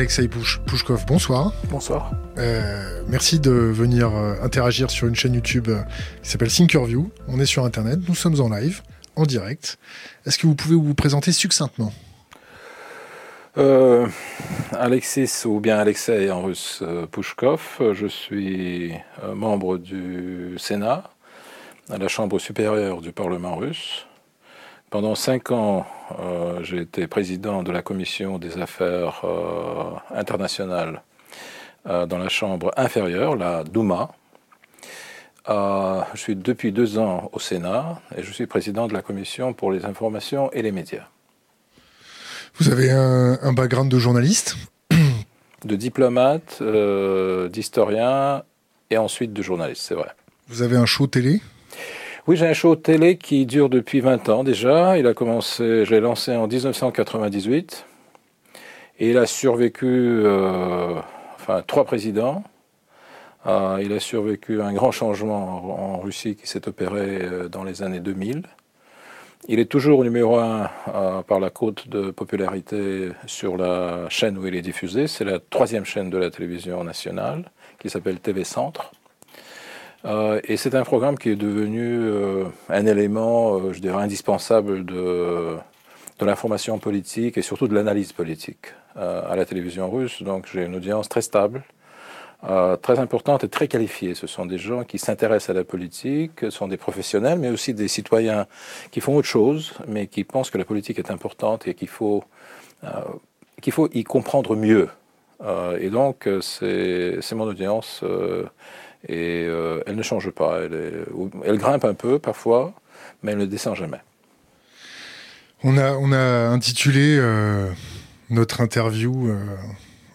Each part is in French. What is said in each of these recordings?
Alexei Pouchkov, bonsoir. Bonsoir. Euh, merci de venir euh, interagir sur une chaîne YouTube euh, qui s'appelle Thinkerview. On est sur Internet, nous sommes en live, en direct. Est-ce que vous pouvez vous présenter succinctement? Alexis, ou bien Alexei en russe, Pouchkov. Je suis membre du Sénat, à la Chambre supérieure du Parlement russe. Pendant cinq ans, euh, j'ai été président de la commission des affaires euh, internationales euh, dans la chambre inférieure, la Douma. je suis depuis deux ans au Sénat et je suis président de la commission pour les informations et les médias. Vous avez un, un background de journaliste De diplomate, d'historien et ensuite de journaliste, c'est vrai. Vous avez un show télé oui, j'ai un show télé qui dure depuis 20 ans déjà. Il a commencé, je l'ai lancé en 1998. Et il a survécu, euh, enfin, trois présidents. Euh, il a survécu un grand changement en, Russie qui s'est opéré euh, dans les années 2000. Il est toujours numéro un par la cote de popularité sur la chaîne où il est diffusé. C'est la troisième chaîne de la télévision nationale qui s'appelle TV Centre. Euh, et c'est un programme qui est devenu euh, un élément, euh, je dirais, indispensable de, de l'information politique et surtout de l'analyse politique à la télévision russe. Donc j'ai une audience très stable, très importante et très qualifiée. Ce sont des gens qui s'intéressent à la politique, ce sont des professionnels, mais aussi des citoyens qui font autre chose, mais qui pensent que la politique est importante et qu'il faut, qu'il faut y comprendre mieux. et donc c'est mon audience et euh, elle ne change pas. Elle, elle, grimpe un peu parfois, mais elle ne descend jamais. On a, on a intitulé euh, notre interview euh,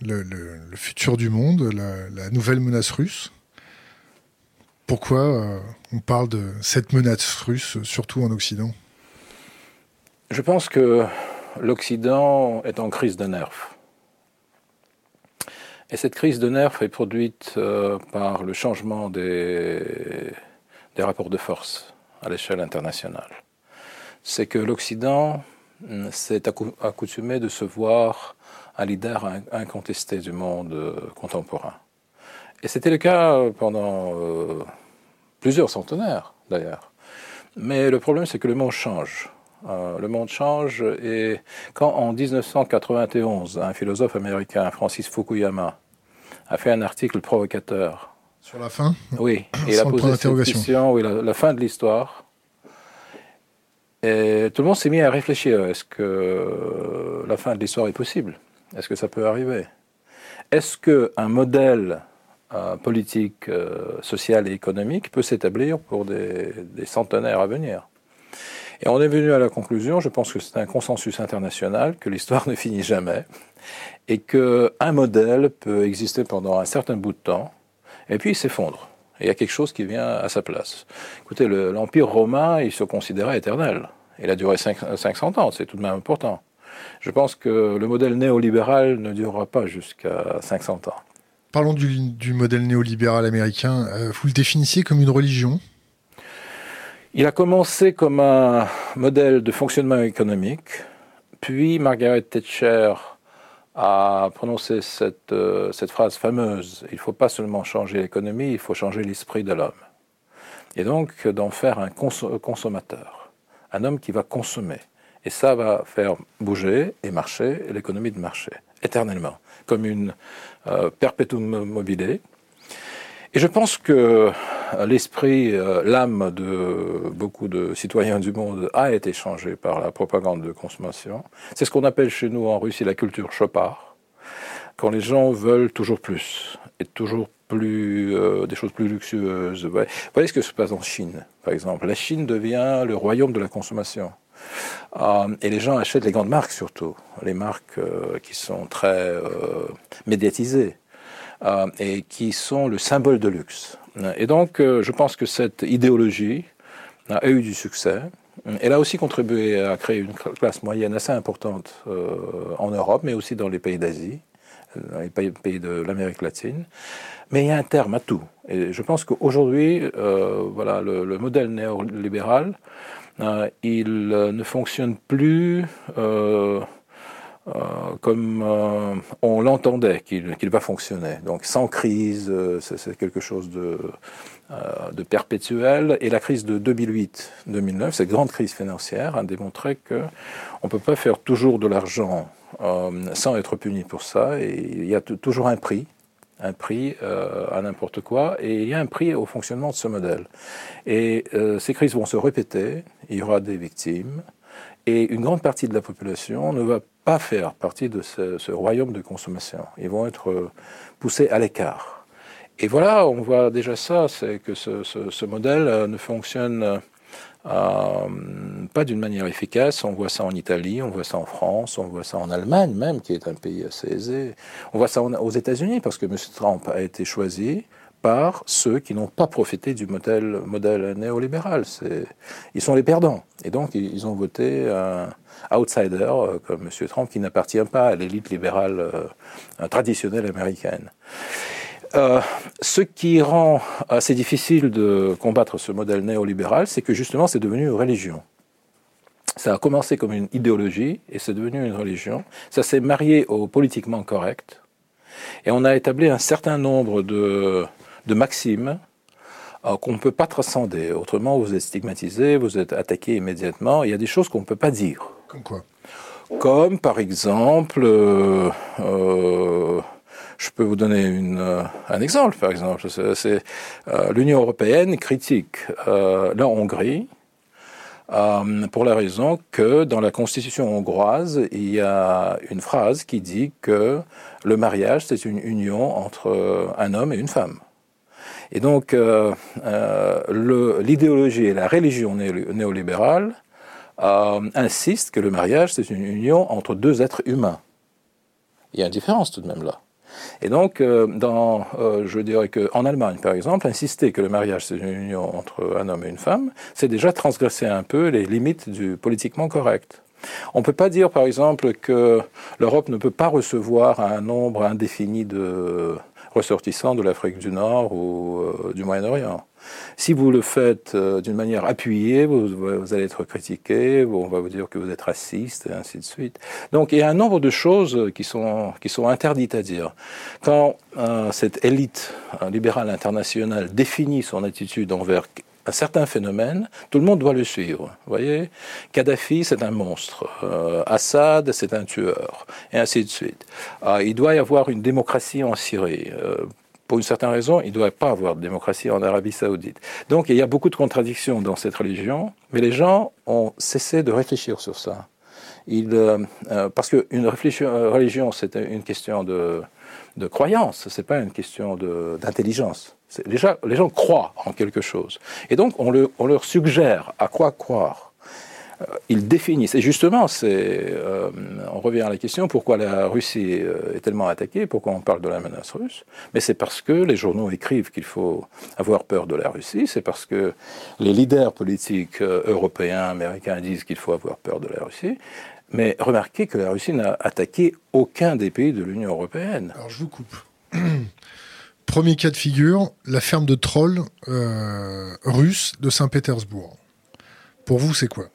le, futur du monde, la, nouvelle menace russe. Pourquoi on parle de cette menace russe, surtout en Occident? Je pense que l'Occident est en crise de nerfs. Et cette crise de nerfs est produite euh, par le changement des, des, rapports de force à l'échelle internationale. C'est que l'Occident mm, s'est accoutumé de se voir un leader incontesté du monde euh, contemporain. Et c'était le cas pendant euh, plusieurs centenaires, d'ailleurs. Mais le problème, c'est que le monde change. Le monde change et quand en 1991, un philosophe américain, Francis Fukuyama, a fait un article provocateur. Sur la fin? Oui, il a posé cette question, oui, la, fin de l'histoire. Et tout le monde s'est mis à réfléchir. Est-ce que la fin de l'histoire est possible? Est-ce que ça peut arriver? Est-ce qu'un modèle euh, politique, euh, social et économique peut s'établir pour des, des centenaires à venir? Et on est venu à la conclusion, je pense que c'est un consensus international, que l'histoire ne finit jamais et qu'un modèle peut exister pendant un certain bout de temps et puis il s'effondre. Il y a quelque chose qui vient à sa place. Écoutez, l'Empire romain, il se considérait éternel. Il a duré 500 ans, c'est tout de même important. Je pense que le modèle néolibéral ne durera pas jusqu'à 500 ans. Parlons du, modèle néolibéral américain. Euh, vous le définissiez comme une religion il a commencé comme un modèle de fonctionnement économique, puis Margaret Thatcher a prononcé cette, euh, phrase fameuse, il ne faut pas seulement changer l'économie, il faut changer l'esprit de l'homme. Et donc d'en faire un consommateur, un homme qui va consommer. Et ça va faire bouger et marcher l'économie de marché, éternellement, comme une euh, perpétuum mobile et je pense que euh, l'esprit, euh, l'âme de beaucoup de citoyens du monde a été changé par la propagande de consommation. C'est ce qu'on appelle chez nous en Russie la culture chopard, quand les gens veulent toujours plus et toujours plus euh, des choses plus luxueuses. Vous voyez ce que se passe en Chine, par exemple. La Chine devient le royaume de la consommation. et les gens achètent les grandes marques surtout, les marques qui sont très médiatisées. Euh, et qui sont le symbole de luxe. Et donc, euh, je pense que cette idéologie a eu du succès. Elle a aussi contribué à créer une classe moyenne assez importante euh, en Europe, mais aussi dans les pays d'Asie, dans les pays de l'Amérique latine. Mais il y a un terme à tout. Et je pense qu'aujourd'hui, voilà, le, modèle néolibéral, il ne fonctionne plus comme on l'entendait qu'il va fonctionner. Donc sans crise, c'est quelque chose de, de perpétuel. Et la crise de 2008-2009, cette grande crise financière, a démontré qu'on ne peut pas faire toujours de l'argent sans être puni pour ça. Et il y a toujours un prix un prix euh, à n'importe quoi, et il y a un prix au fonctionnement de ce modèle. Et euh, ces crises vont se répéter, il y aura des victimes, et une grande partie de la population ne va pas faire partie de ce, royaume de consommation. Ils vont être euh, poussés à l'écart. Et voilà, on voit déjà ça, c'est que ce, modèle ne fonctionne euh, pas d'une manière efficace. On voit ça en Italie, on voit ça en France, on voit ça en Allemagne même, qui est un pays assez aisé. On voit ça aux États-Unis parce que M. Trump a été choisi par ceux qui n'ont pas profité du modèle, néolibéral. Ils sont les perdants. Et donc, ils ont voté un outsider euh, comme M. Trump qui n'appartient pas à l'élite libérale euh, traditionnelle américaine. Euh, ce qui rend assez difficile de combattre ce modèle néolibéral, c'est que justement c'est devenu une religion. Ça a commencé comme une idéologie et c'est devenu une religion. Ça s'est marié au politiquement correct. Et on a établi un certain nombre de, maximes euh, qu'on ne peut pas transcender. Autrement, vous êtes stigmatisé, vous êtes attaqué immédiatement. Il y a des choses qu'on ne peut pas dire. Comme quoi Comme par exemple, euh, je peux vous donner une, euh, un exemple, par exemple. C'est, euh, l'Union européenne critique euh, la Hongrie pour la raison que dans la constitution hongroise, il y a une phrase qui dit que le mariage, c'est une union entre un homme et une femme. Et donc, l'idéologie et la religion néolibérale insistent que le mariage, c'est une union entre deux êtres humains. Il y a une différence tout de même là. Et donc, euh, dans, euh, je dirais qu'en Allemagne, par exemple, insister que le mariage, c'est une union entre un homme et une femme, c'est déjà transgresser un peu les limites du politiquement correct. On ne peut pas dire, par exemple, que l'Europe ne peut pas recevoir un nombre indéfini de ressortissants de l'Afrique du Nord ou euh, du Moyen-Orient. Si vous le faites euh, d'une manière appuyée, vous, allez être critiqué, on va vous dire que vous êtes raciste, et ainsi de suite. Donc il y a un nombre de choses qui sont, qui sont interdites à dire. Quand euh, cette élite libérale internationale définit son attitude envers un certain phénomène, tout le monde doit le suivre. Vous voyez Kadhafi, c'est un monstre. Euh, Assad, c'est un tueur. Et ainsi de suite. Ah, il doit y avoir une démocratie en Syrie. Euh, pour une certaine raison, il ne doit pas avoir de démocratie en Arabie saoudite. Donc il y a beaucoup de contradictions dans cette religion, mais les gens ont cessé de réfléchir sur ça. Il, euh, parce qu'une religion, c'est une question de, de croyance, c'est pas une question d'intelligence. Les gens, croient en quelque chose. Et donc, on, le, on leur suggère à quoi croire. Euh, ils définissent. Et justement, euh, on revient à la question pourquoi la Russie euh, est tellement attaquée, pourquoi on parle de la menace russe? Mais c'est parce que les journaux écrivent qu'il faut avoir peur de la Russie, c'est parce que les leaders politiques européens, américains disent qu'il faut avoir peur de la Russie. Mais remarquez que la Russie n'a attaqué aucun des pays de l'Union européenne. Alors je vous coupe. Premier cas de figure, la ferme de trolls euh, russe de Saint-Pétersbourg. Pour vous, c'est quoi?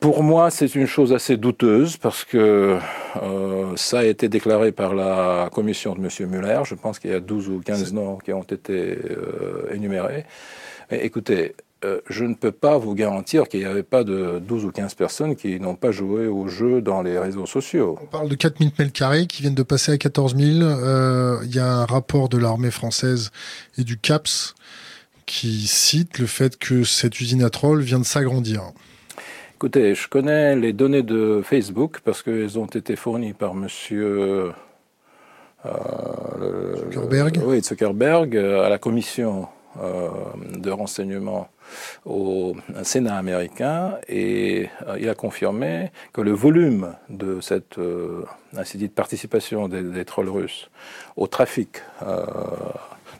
Pour moi, c'est une chose assez douteuse parce que euh, ça a été déclaré par la commission de M. Muller. Je pense qu'il y a 12 ou 15 noms qui ont été euh, énumérés. Mais écoutez, euh, je ne peux pas vous garantir qu'il n'y avait pas de 12 ou 15 personnes qui n'ont pas joué au jeu dans les réseaux sociaux. On parle de 4000 mètres carrés qui viennent de passer à 14 000. Euh, il y a un rapport de l'armée française et du CAPS qui cite le fait que cette usine à trolls vient de s'agrandir. Écoutez, je connais les données de Facebook parce qu'elles ont été fournies par monsieur euh, Zuckerberg. oui, Zuckerberg à la commission de renseignement au Sénat américain et euh, il a confirmé que le volume de cette euh, participation des, trolls russes au trafic euh,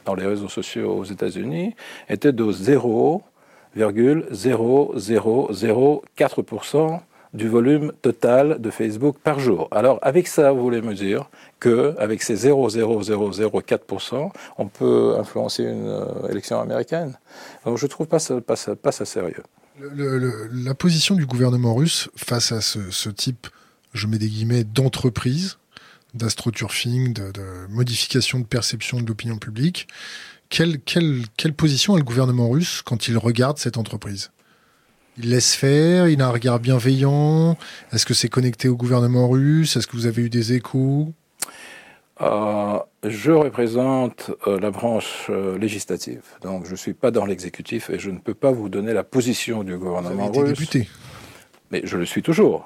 dans les réseaux sociaux aux États-Unis était de 0,0004% du volume total de Facebook par jour. Alors avec ça, vous voulez me dire que avec ces 0,0004%, on peut influencer une euh, élection américaine? Donc je trouve pas ça, sérieux. la position du gouvernement russe face à ce, type je mets des guillemets, d'entreprise, d'astroturfing, de, de modification de perception de l'opinion publique. Quelle, quelle position a le gouvernement russe quand il regarde cette entreprise? Il laisse faire, il a un regard bienveillant. Est-ce que c'est connecté au gouvernement russe? Est-ce que vous avez eu des échos? Euh, Je représente euh, la branche euh, législative, donc je ne suis pas dans l'exécutif et je ne peux pas vous donner la position du gouvernement vous avez été député. Mais je le suis toujours.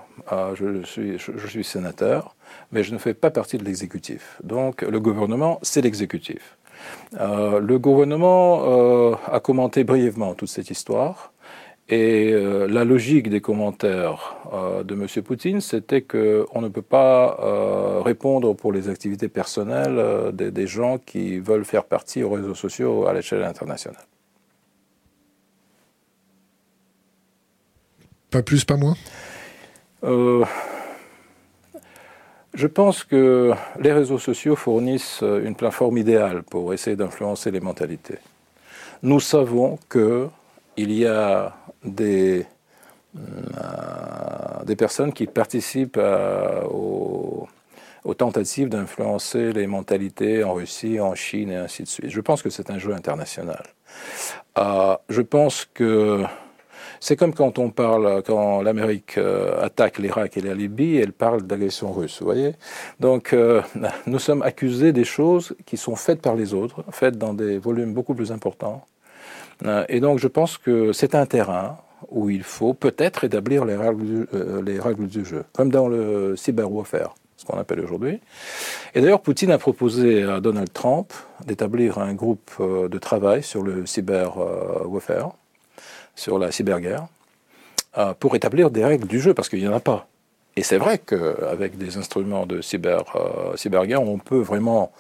je, suis, je, suis sénateur, mais je ne fais pas partie de l'exécutif. Donc le gouvernement, c'est l'exécutif. le gouvernement a commenté brièvement toute cette histoire. Et euh, la logique des commentaires euh, de M. Poutine, c'était qu'on ne peut pas euh, répondre pour les activités personnelles des, des, gens qui veulent faire partie aux réseaux sociaux à l'échelle internationale. Pas plus, pas moins? Je pense que les réseaux sociaux fournissent une plateforme idéale pour essayer d'influencer les mentalités. Nous savons que il y a des, euh, des personnes qui participent aux, tentatives d'influencer les mentalités en Russie, en Chine et ainsi de suite. Je pense que c'est un jeu international. Euh, je pense que c'est comme quand on parle, quand l'Amérique euh, attaque l'Irak et la Libye, elle parle d'agression russe, vous voyez? Donc, nous sommes accusés des choses qui sont faites par les autres, faites dans des volumes beaucoup plus importants, euh, et donc je pense que c'est un terrain où il faut peut-être établir les règles, du, euh, les règles du jeu, comme dans le cyber-warfare, ce qu'on appelle aujourd'hui. Et d'ailleurs, Poutine a proposé à Donald Trump d'établir un groupe euh, de travail sur le cyber-warfare, sur la cyberguerre, pour établir des règles du jeu, parce qu'il n'y en a pas. Et c'est vrai qu'avec des instruments de cyber, euh, cyberguerre, on peut vraiment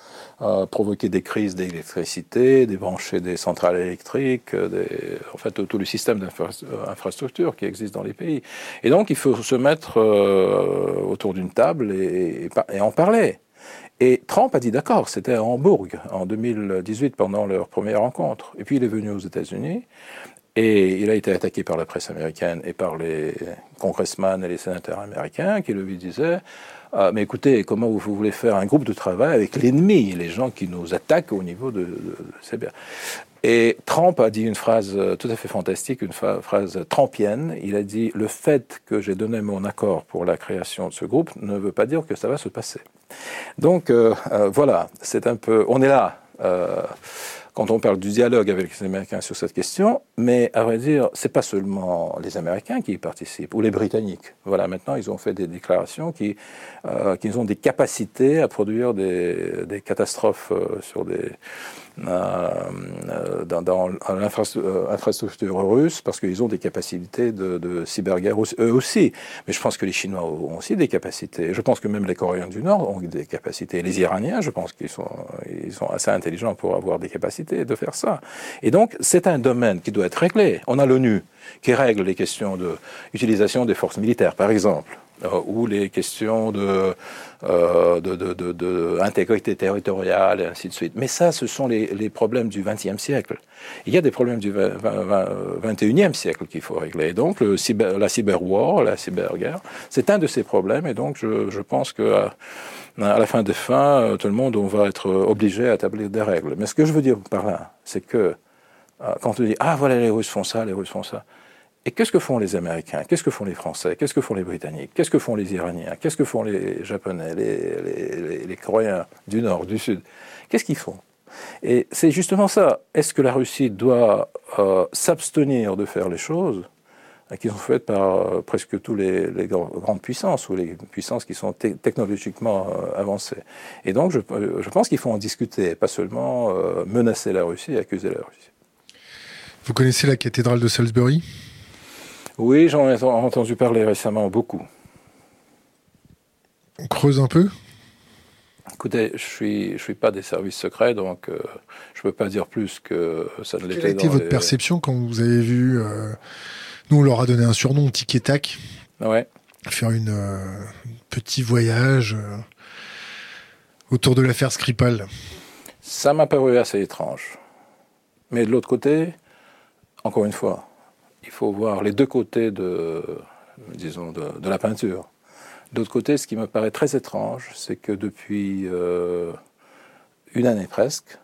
euh, provoquer des crises d'électricité, débrancher des centrales électriques, euh, des, en fait tout, le système d'infrastructure qui existe dans les pays. Et donc il faut se mettre autour d'une table et, et, en parler. Et Trump a dit d'accord, c'était à Hambourg en 2018 pendant leur première rencontre. Et puis il est venu aux États-Unis et il a été attaqué par la presse américaine et par les congressmen et les sénateurs américains qui lui disaient ah, Mais écoutez, comment vous, voulez faire un groupe de travail avec l'ennemi, les gens qui nous attaquent au niveau de. c'est bien. Et Trump a dit une phrase tout à fait fantastique, une phrase trumpienne. Il a dit Le fait que j'ai donné mon accord pour la création de ce groupe ne veut pas dire que ça va se passer. Donc euh, euh, voilà, c'est un peu. On est là. Euh, quand on parle du dialogue avec les Américains sur cette question, mais à vrai dire, c'est pas seulement les Américains qui y participent, ou les Britanniques. Voilà, maintenant, ils ont fait des déclarations qui, euh, qui ont des capacités à produire des, des catastrophes euh, sur des, dans, dans l'infrastructure euh, russe parce qu'ils ont des capacités de, de cyberguerre eux aussi. Mais je pense que les Chinois ont aussi des capacités. Je pense que même les Coréens du Nord ont des capacités. Les Iraniens, je pense qu'ils sont, ils sont assez intelligents pour avoir des capacités de faire ça. Et donc, c'est un domaine qui doit être réglé. On a l'ONU qui règle les questions d'utilisation des forces militaires, par exemple. Euh, ou les questions de, euh, territoriale et ainsi de suite. Mais ça, ce sont les, problèmes du XXe siècle. Il y a des problèmes du XXIe siècle qu'il faut régler. donc, le cyber, la cyberwar, la cyberguerre, c'est un de ces problèmes. Et donc, je, pense que à, à la fin des fins, euh, tout le monde, on va être obligé à établir des règles. Mais ce que je veux dire par là, c'est que quand on dit ah voilà les Russes font ça, les Russes font ça, et qu'est-ce que font les Américains? Qu'est-ce que font les Français? Qu'est-ce que font les Britanniques? Qu'est-ce que font les Iraniens? Qu'est-ce que font les Japonais, les, Coréens du Nord, du Sud? Qu'est-ce qu'ils font? Et c'est justement ça. Est-ce que la Russie doit euh, s'abstenir de faire les choses euh, qui sont faites par euh, presque tous les, grandes puissances ou les puissances qui sont technologiquement avancées? Et donc, je, pense qu'il faut en discuter, pas seulement menacer la Russie et accuser la Russie. Vous connaissez la cathédrale de Salisbury? Oui, j'en ai entendu parler récemment beaucoup. On creuse un peu? Écoutez, je suis, je suis pas des services secrets, donc euh, je peux pas dire plus que ça ne l'était. Quelle a été votre perception quand vous avez vu euh, Nous, on leur a donné un surnom, Tic et Tac. Ouais. Faire une euh, petit voyage euh, autour de l'affaire Skripal. Ça m'a paru assez étrange. Mais de l'autre côté, encore une fois, il faut voir les deux côtés de, disons, de, la peinture. D'autre côté, ce qui me paraît très étrange, c'est que depuis une année presque,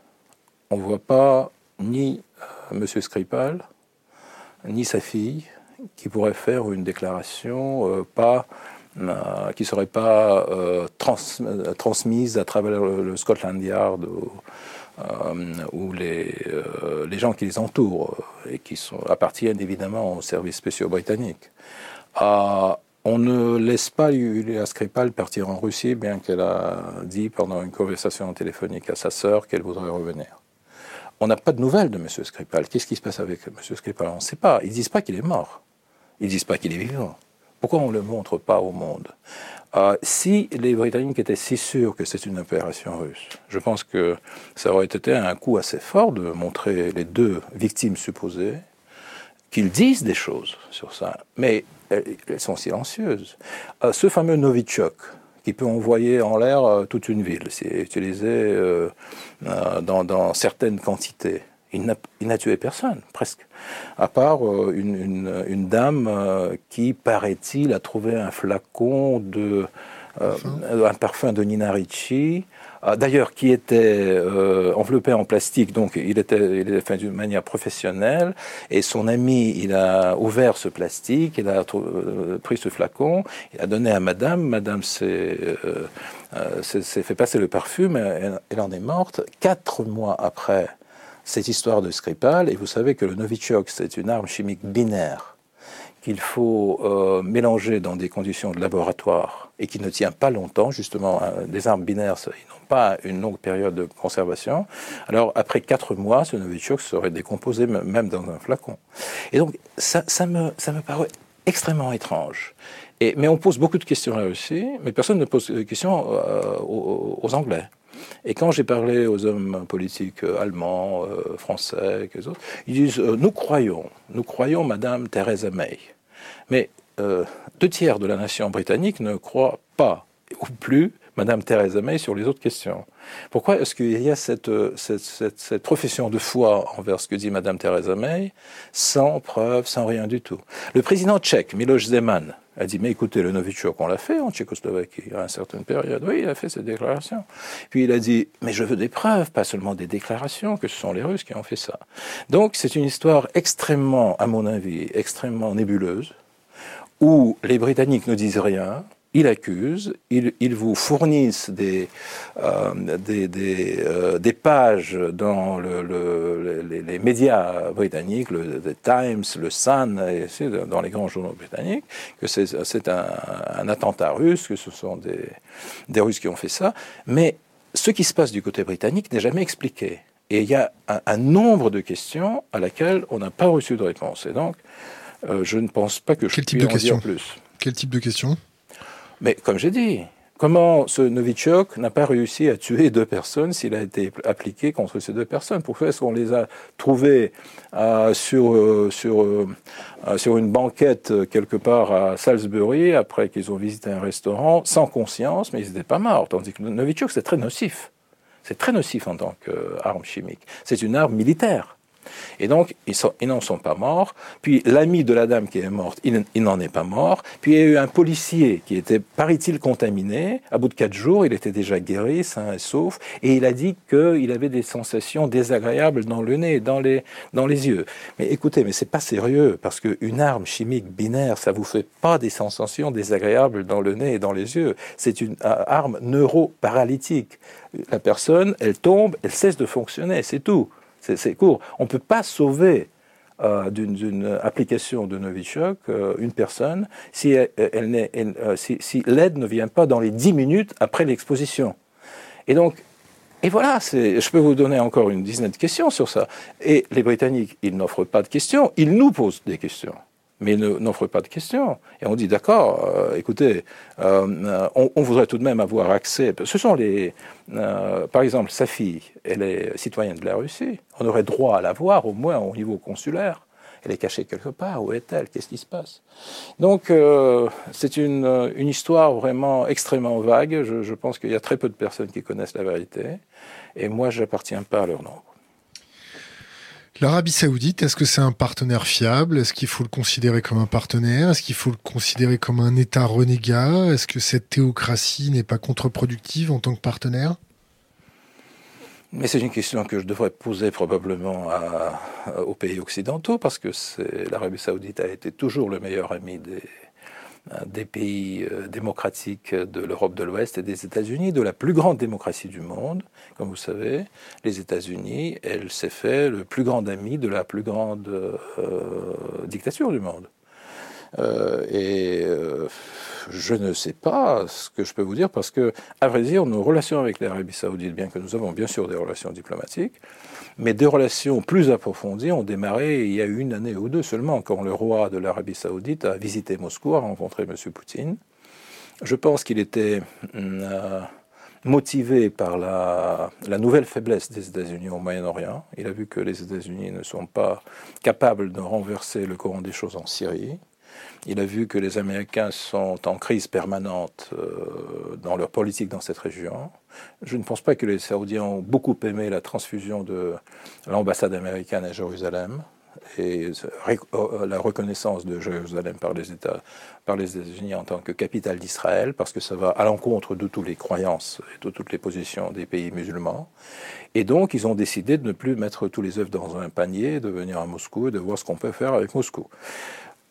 on ne voit pas ni M. Skripal, ni sa fille, qui pourrait faire une déclaration pas euh, qui ne serait pas euh, transmise à travers le, Scotland Yard euh, les, les, gens qui les entourent et qui sont, appartiennent évidemment aux services spéciaux britanniques. on ne laisse pas Yulia Skripal partir en Russie, bien qu'elle a dit pendant une conversation téléphonique à sa sœur qu'elle voudrait revenir. On n'a pas de nouvelles de M. Skripal. Qu'est-ce qui se passe avec M. Skripal? On ne sait pas. Ils ne disent pas qu'il est mort. Ils ne disent pas qu'il est vivant. Pourquoi on ne le montre pas au monde? Euh, Si les Britanniques étaient si sûrs que c'est une opération russe, je pense que ça aurait été un coup assez fort de montrer les deux victimes supposées, qu'ils disent des choses sur ça, mais elles, sont silencieuses. Euh, ce fameux Novichok, qui peut envoyer en l'air euh, toute une ville, c'est utilisé dans certaines quantités. Il n'a tué personne, presque. À part euh, une, dame euh, qui, paraît-il, a trouvé un flacon de. Euh, un parfum de Nina Ricci, d'ailleurs qui était enveloppé en plastique, donc il était, il fait d'une manière professionnelle, et son ami, il a ouvert ce plastique, il a pris ce flacon, il a donné à madame, madame s'est fait passer le parfum, elle, elle en est morte. Quatre mois après, cette histoire de Skripal, et vous savez que le Novichok, c'est une arme chimique binaire qu'il faut euh, mélanger dans des conditions de laboratoire et qui ne tient pas longtemps, justement, hein, des armes binaires, ils n'ont pas une longue période de conservation. Alors, après quatre mois, ce Novichok serait décomposé même dans un flacon. Et donc, ça, ça, me, ça me paraît extrêmement étrange. Mais on pose beaucoup de questions là aussi, mais personne ne pose de questions euh, aux Anglais. Et quand j'ai parlé aux hommes politiques allemands, euh, français, autres, ils disent euh, Nous croyons, nous croyons Madame Theresa May. Mais euh, deux tiers de la nation britannique ne croient pas, ou plus, Madame Theresa May sur les autres questions. Pourquoi est-ce qu'il y a cette, cette, profession de foi envers ce que dit Madame Theresa May, sans preuve, sans rien du tout? Le président tchèque, Miloš Zeman, a dit, mais écoutez, le Novichok, on l'a fait en Tchécoslovaquie à une certaine période. Oui, il a fait cette déclaration. Puis il a dit, mais je veux des preuves, pas seulement des déclarations, que ce sont les Russes qui ont fait ça. Donc c'est une histoire extrêmement, à mon avis, extrêmement nébuleuse, où les Britanniques ne disent rien, ils accusent, ils, ils vous fournissent des, euh, des, des, euh, des, pages dans le, le, les, les, médias britanniques, le The Times, le Sun, et dans les grands journaux britanniques, que c'est un, un, attentat russe, que ce sont des, des Russes qui ont fait ça. Mais ce qui se passe du côté britannique n'est jamais expliqué. Et il y a un, un, nombre de questions à laquelle on n'a pas reçu de réponse. Et donc, euh, je ne pense pas que je Quel puisse en dire plus. Quel type de questions? Mais comme j'ai dit, comment ce Novichok n'a pas réussi à tuer deux personnes s'il a été appliqué contre ces deux personnes? Pourquoi est-ce qu'on les a trouvés euh, sur, euh, sur, euh, sur une banquette quelque part à Salisbury après qu'ils ont visité un restaurant sans conscience, mais ils n'étaient pas morts Tandis que Novichok, c'est très nocif. C'est très nocif en tant qu'arme chimique. C'est une arme militaire. Et donc, ils, n'en sont pas morts. Puis l'ami de la dame qui est morte, il, n'en est pas mort. Puis il y a eu un policier qui était, paraît-il, contaminé. À bout de quatre jours, il était déjà guéri, sain et sauf. Et il a dit qu'il avait des sensations désagréables dans le nez, dans les, dans les yeux. Mais écoutez, mais c'est pas sérieux, parce qu'une arme chimique binaire, ça vous fait pas des sensations désagréables dans le nez et dans les yeux. C'est une euh, arme neuroparalytique. La personne, elle tombe, elle cesse de fonctionner, c'est tout. C'est court. On ne peut pas sauver euh, d'une application de Novichok euh, une personne euh, si, l'aide ne vient pas dans les 10 minutes après l'exposition. Et donc, et voilà, je peux vous donner encore une dizaine de questions sur ça. Et les Britanniques, ils n'offrent pas de questions, ils nous posent des questions mais n'offre pas de questions. Et on dit d'accord, euh, écoutez, euh, on, voudrait tout de même avoir accès. Ce sont les, euh, par exemple, sa fille, elle est citoyenne de la Russie. On aurait droit à la voir au moins au niveau consulaire. Elle est cachée quelque part. Où est-elle? Qu'est-ce qui se passe? Donc, c'est une, une, histoire vraiment extrêmement vague. Je, je pense qu'il y a très peu de personnes qui connaissent la vérité. Et moi, j'appartiens pas à leur nombre. L'Arabie Saoudite, est-ce que c'est un partenaire fiable? Est-ce qu'il faut le considérer comme un partenaire? Est-ce qu'il faut le considérer comme un État renégat? Est-ce que cette théocratie n'est pas contre-productive en tant que partenaire? Mais c'est une question que je devrais poser probablement aux pays occidentaux, parce que l'Arabie saoudite a été toujours le meilleur ami des, des pays euh, démocratiques de l'Europe de l'Ouest et des États-Unis, de la plus grande démocratie du monde. Comme vous savez, les États-Unis, elle s'est fait le plus grand ami de la plus grande euh, dictature du monde. Euh, et je ne sais pas ce que je peux vous dire parce que, à vrai dire, nos relations avec l'Arabie Saoudite, bien que nous avons bien sûr des relations diplomatiques, mais des relations plus approfondies ont démarré il y a une année ou deux seulement, quand le roi de l'Arabie saoudite a visité Moscou, a rencontré M. Poutine. Je pense qu'il était euh, motivé par la, la, nouvelle faiblesse des États-Unis au Moyen-Orient. Il a vu que les États-Unis ne sont pas capables de renverser le courant des choses en Syrie. Il a vu que les Américains sont en crise permanente euh, dans leur politique dans cette région. Je ne pense pas que les Saoudiens ont beaucoup aimé la transfusion de l'ambassade américaine à Jérusalem et euh, la reconnaissance de Jérusalem par les États, par les États-Unis en tant que capitale d'Israël, parce que ça va à l'encontre de toutes les croyances et de toutes les positions des pays musulmans. Et donc, ils ont décidé de ne plus mettre tous les œufs dans un panier, de venir à Moscou et de voir ce qu'on peut faire avec Moscou.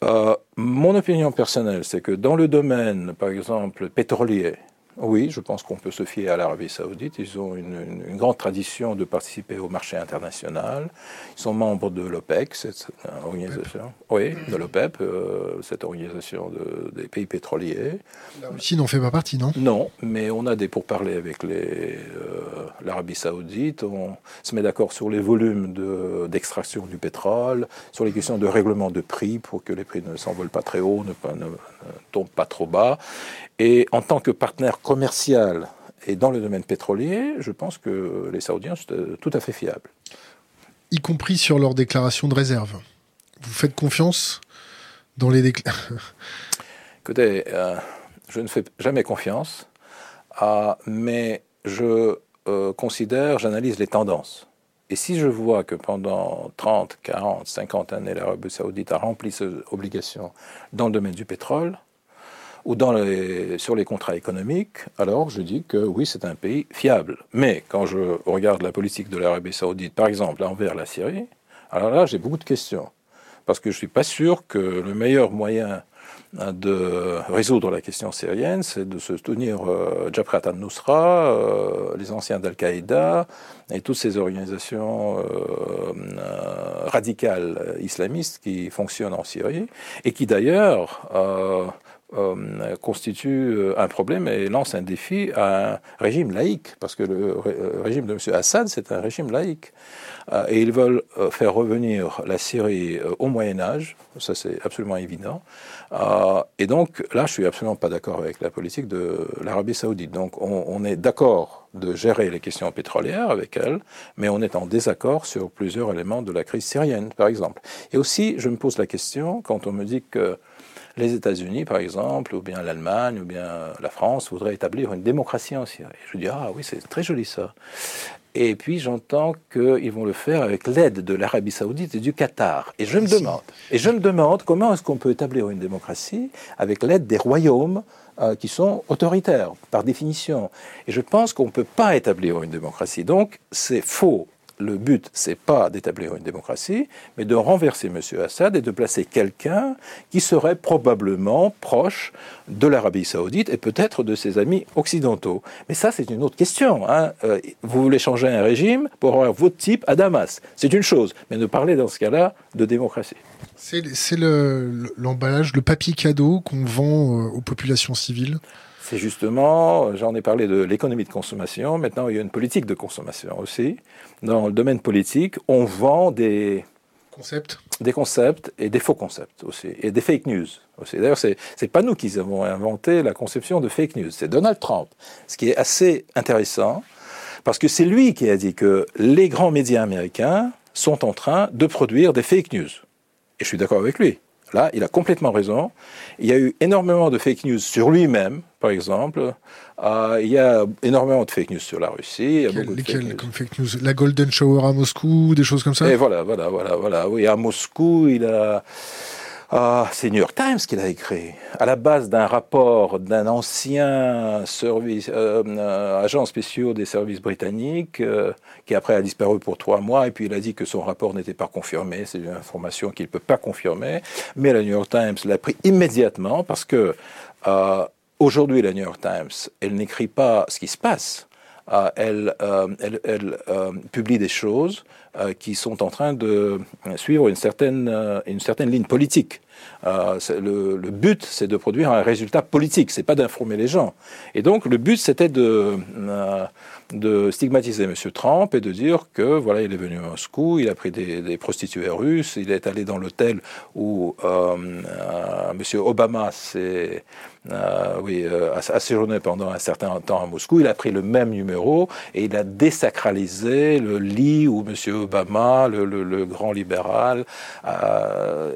Euh, mon opinion personnelle, c'est que dans le domaine, par exemple, pétrolier, oui, je pense qu'on peut se fier à l'Arabie saoudite. Ils ont une, grande tradition de participer au marché international. Ils sont membres de l'OPEC, cette organisation. Oui, de l'OPEP, euh, cette organisation des pays pétroliers. La Russie n'en fait pas partie, non? Non, mais on a des pourparlers avec euh, l'Arabie saoudite. On se met d'accord sur les volumes d'extraction du pétrole, sur les questions de règlement de prix pour que les prix ne s'envolent pas très haut, ne, ne tombent pas trop bas. Et en tant que partenaire commercial et dans le domaine pétrolier, je pense que les Saoudiens sont euh, tout à fait fiables. Y compris sur leurs déclarations de réserve. Vous faites confiance dans les déclarations Écoutez, euh, je ne fais jamais confiance, mais je euh, considère, j'analyse les tendances. Et si je vois que pendant 30, 40, 50 années, l'Arabie saoudite a rempli ses obligations dans le domaine du pétrole, ou dans les, sur les contrats économiques, alors je dis que oui, c'est un pays fiable. Mais quand je regarde la politique de l'Arabie saoudite, par exemple, envers la Syrie, alors là, j'ai beaucoup de questions. Parce que je ne suis pas sûr que le meilleur moyen de résoudre la question syrienne, c'est de se tenir euh, Jabhat al-Nusra, euh, les anciens d'Al-Qaïda et toutes ces organisations euh, radicales islamistes qui fonctionnent en Syrie et qui d'ailleurs euh, constitue euh, un problème et lance un défi à un régime laïque, parce que le euh, régime de M. Assad, c'est un régime laïque. et ils veulent faire revenir la Syrie au Moyen Âge, ça c'est absolument évident. Et donc là, je suis absolument pas d'accord avec la politique de l'Arabie saoudite. Donc on, on est d'accord de gérer les questions pétrolières avec elle, mais on est en désaccord sur plusieurs éléments de la crise syrienne, par exemple. Et aussi, je me pose la question, quand on me dit que les États-Unis, par exemple, ou bien l'Allemagne, ou bien la France voudraient établir une démocratie en Syrie. Je dis, ah oui, c'est très joli ça. Et puis j'entends qu'ils vont le faire avec l'aide de l'Arabie Saoudite et du Qatar. Et je me demande, et je me demande comment est-ce qu'on peut établir une démocratie avec l'aide des royaumes euh, qui sont autoritaires par définition. Et je pense qu'on ne peut pas établir une démocratie. Donc c'est faux le but, c'est pas d'établir une démocratie, mais de renverser M. Assad et de placer quelqu'un qui serait probablement proche de l'Arabie saoudite et peut-être de ses amis occidentaux. Mais ça, c'est une autre question. Hein. Euh, vous voulez changer un régime pour avoir votre type à Damas. C'est une chose, mais ne parlez dans ce cas-là de démocratie. C'est l'emballage, le, papier cadeau qu'on vend euh, aux populations civiles? C'est justement, j'en ai parlé de l'économie de consommation, maintenant il y a une politique de consommation aussi. Dans le domaine politique, on vend des concepts, des concepts et des faux concepts aussi, et des fake news aussi. D'ailleurs, c'est n'est pas nous qui avons inventé la conception de fake news, c'est Donald Trump, ce qui est assez intéressant, parce que c'est lui qui a dit que les grands médias américains sont en train de produire des fake news. Et je suis d'accord avec lui. Là, il a complètement raison. Il y a eu énormément de fake news sur lui-même, par exemple. Euh, il y a énormément de fake news sur la Russie. lesquelles comme fake news? La Golden Shower à Moscou, des choses comme ça? Et voilà, voilà, voilà, voilà. Oui, à Moscou, il a ah, c'est New York Times qui l'a écrit, à la base d'un rapport d'un ancien service, euh, euh, agent spécial des services britanniques, euh, qui après a disparu pour trois mois, et puis il a dit que son rapport n'était pas confirmé, c'est une information qu'il ne peut pas confirmer, mais la New York Times l'a pris immédiatement, parce que aujourd'hui la New York Times, elle n'écrit pas ce qui se passe, elle, elle, elle publie des choses euh, qui sont en train de suivre une certaine, euh, une certaine ligne politique. Euh, le, but, c'est de produire un résultat politique, c'est pas d'informer les gens. Et donc, le but, c'était de, euh, de stigmatiser M. Trump et de dire que, voilà, il est venu à Moscou, il a pris des, prostituées russes, il est allé dans l'hôtel où euh, M. Obama s'est oui, a, séjourné pendant un certain temps à Moscou. Il a pris le même numéro et il a désacralisé le lit où M. Obama, le, le, le grand libéral,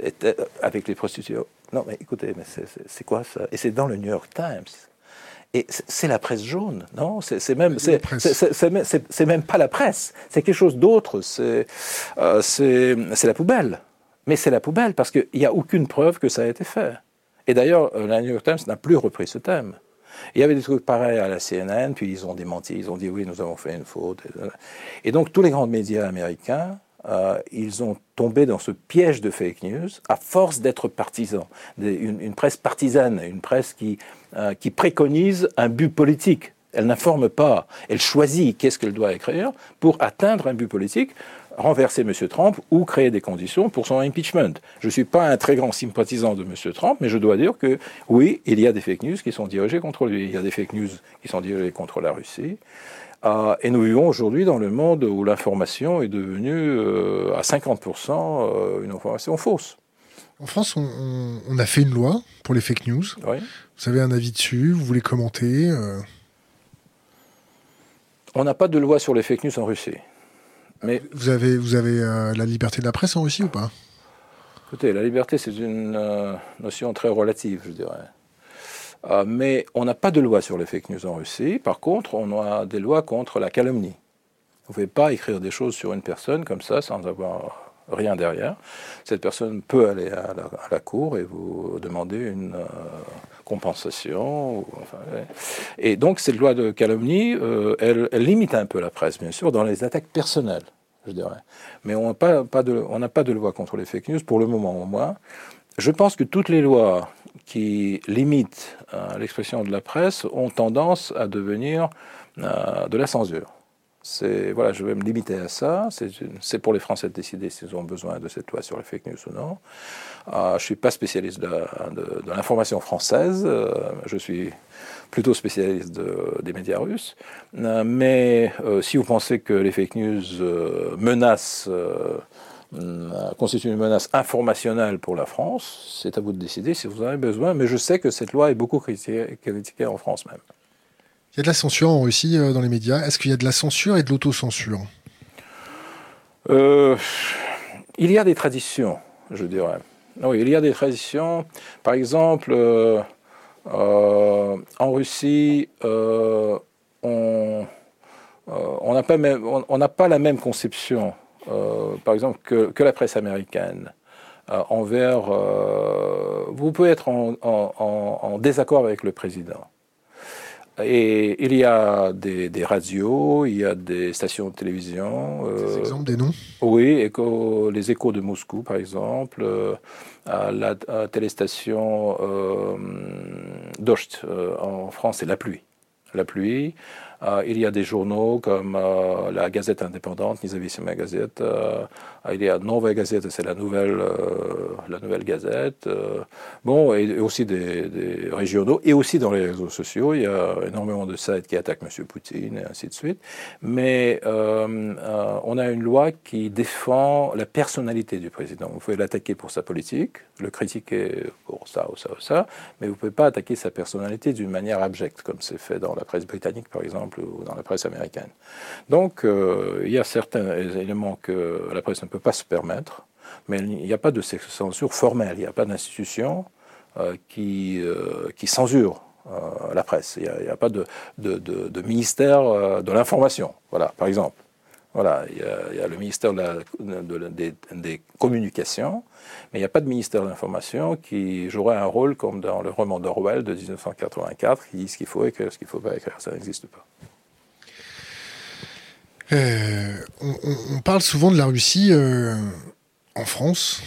était avec les prostituées. Non, mais écoutez, mais c'est quoi ça? Et c'est dans le New York Times. Et c'est la presse jaune, non? C'est même, c'est même pas la presse. C'est quelque chose d'autre. C'est euh, c'est la poubelle. Mais c'est la poubelle parce qu'il n'y a aucune preuve que ça a été fait. Et d'ailleurs, euh, la New York Times n'a plus repris ce thème. Il y avait des trucs pareils à la CNN, puis ils ont démenti, ils ont dit oui, nous avons fait une faute. Et donc tous les grands médias américains euh, ils ont tombé dans ce piège de fake news à force d'être partisans. Une, presse partisane, une presse qui, euh, qui préconise un but politique. Elle n'informe pas, elle choisit qu'est-ce qu'elle doit écrire pour atteindre un but politique, renverser M. Trump ou créer des conditions pour son impeachment. Je ne suis pas un très grand sympathisant de M. Trump, mais je dois dire que oui, il y a des fake news qui sont dirigées contre lui. Il y a des fake news qui sont dirigées contre la Russie. Euh, et nous vivons aujourd'hui dans le monde où l'information est devenue euh, à 50% euh, une information fausse. En France, on, a fait une loi pour les fake news. Vous avez un avis dessus Vous voulez commenter On n'a pas de loi sur les fake news en Russie. Mais vous avez, vous avez la liberté de la presse en Russie ou pas? Écoutez, la liberté, c'est une notion très relative, je dirais. Euh, mais on n'a pas de loi sur les fake news en Russie. Par contre, on a des lois contre la calomnie. Vous ne pouvez pas écrire des choses sur une personne comme ça sans avoir rien derrière. Cette personne peut aller à la, cour et vous demander une euh, compensation. et donc, cette loi de calomnie, euh, elle, limite un peu la presse, bien sûr, dans les attaques personnelles, je dirais. Mais on n'a pas, de loi contre les fake news, pour le moment au moins. Je pense que toutes les lois qui limitent euh, l'expression de la presse ont tendance à devenir euh, de la censure. Voilà, je vais me limiter à ça. C'est pour les Français de décider s'ils ont besoin de cette loi sur les fake news ou non. Euh, je suis pas spécialiste de, de, l'information française. Euh, je suis plutôt spécialiste des médias russes. mais si vous pensez que les fake news menacent euh, constitue une menace informationnelle pour la France. C'est à vous de décider si vous en avez besoin, mais je sais que cette loi est beaucoup critiquée, en France même. Il y a de la censure en Russie euh, dans les médias. Est-ce qu'il y a de la censure et de l'autocensure? Euh, Il y a des traditions, je dirais. Oui, il y a des traditions. Par exemple, en Russie, on n'a pas, pas, la même conception par exemple, que, la presse américaine euh, envers... Euh, vous pouvez être en, désaccord avec le président. Et il y a des, radios, il y a des stations de télévision. des exemples, des noms? Oui, les échos de Moscou, par exemple, la, téléstation euh, Docht, en France, c'est La Pluie. La Pluie. Euh, il y a des journaux comme euh, la Gazette indépendante, Nizavisima Gazette. Euh, il y a Nova Gazette, c'est la nouvelle, la nouvelle Gazette. bon, et, aussi des, des, régionaux. Et aussi dans les réseaux sociaux, il y a énormément de sites qui attaquent M. Poutine et ainsi de suite. Mais on a une loi qui défend la personnalité du président. Vous pouvez l'attaquer pour sa politique, le critiquer pour ça ou ça ou ça, mais vous ne pouvez pas attaquer sa personnalité d'une manière abjecte, comme c'est fait dans la presse britannique, par exemple ou dans la presse américaine. Donc, euh, il y a certains éléments que la presse ne peut pas se permettre. mais il n'y a pas de censure formelle, il n'y a pas d'institution qui, qui censure la presse. Il n'y a, pas de, de, de ministère de l'information, voilà, par exemple. Voilà, il y, a, le ministère des, communications, mais il n'y a pas de ministère de l'information qui jouerait un rôle comme dans le roman d'Orwell de 1984, qui dit ce qu'il faut écrire, ce qu'il ne faut pas écrire. Ça n'existe pas. Euh, on, parle souvent de la Russie euh, en France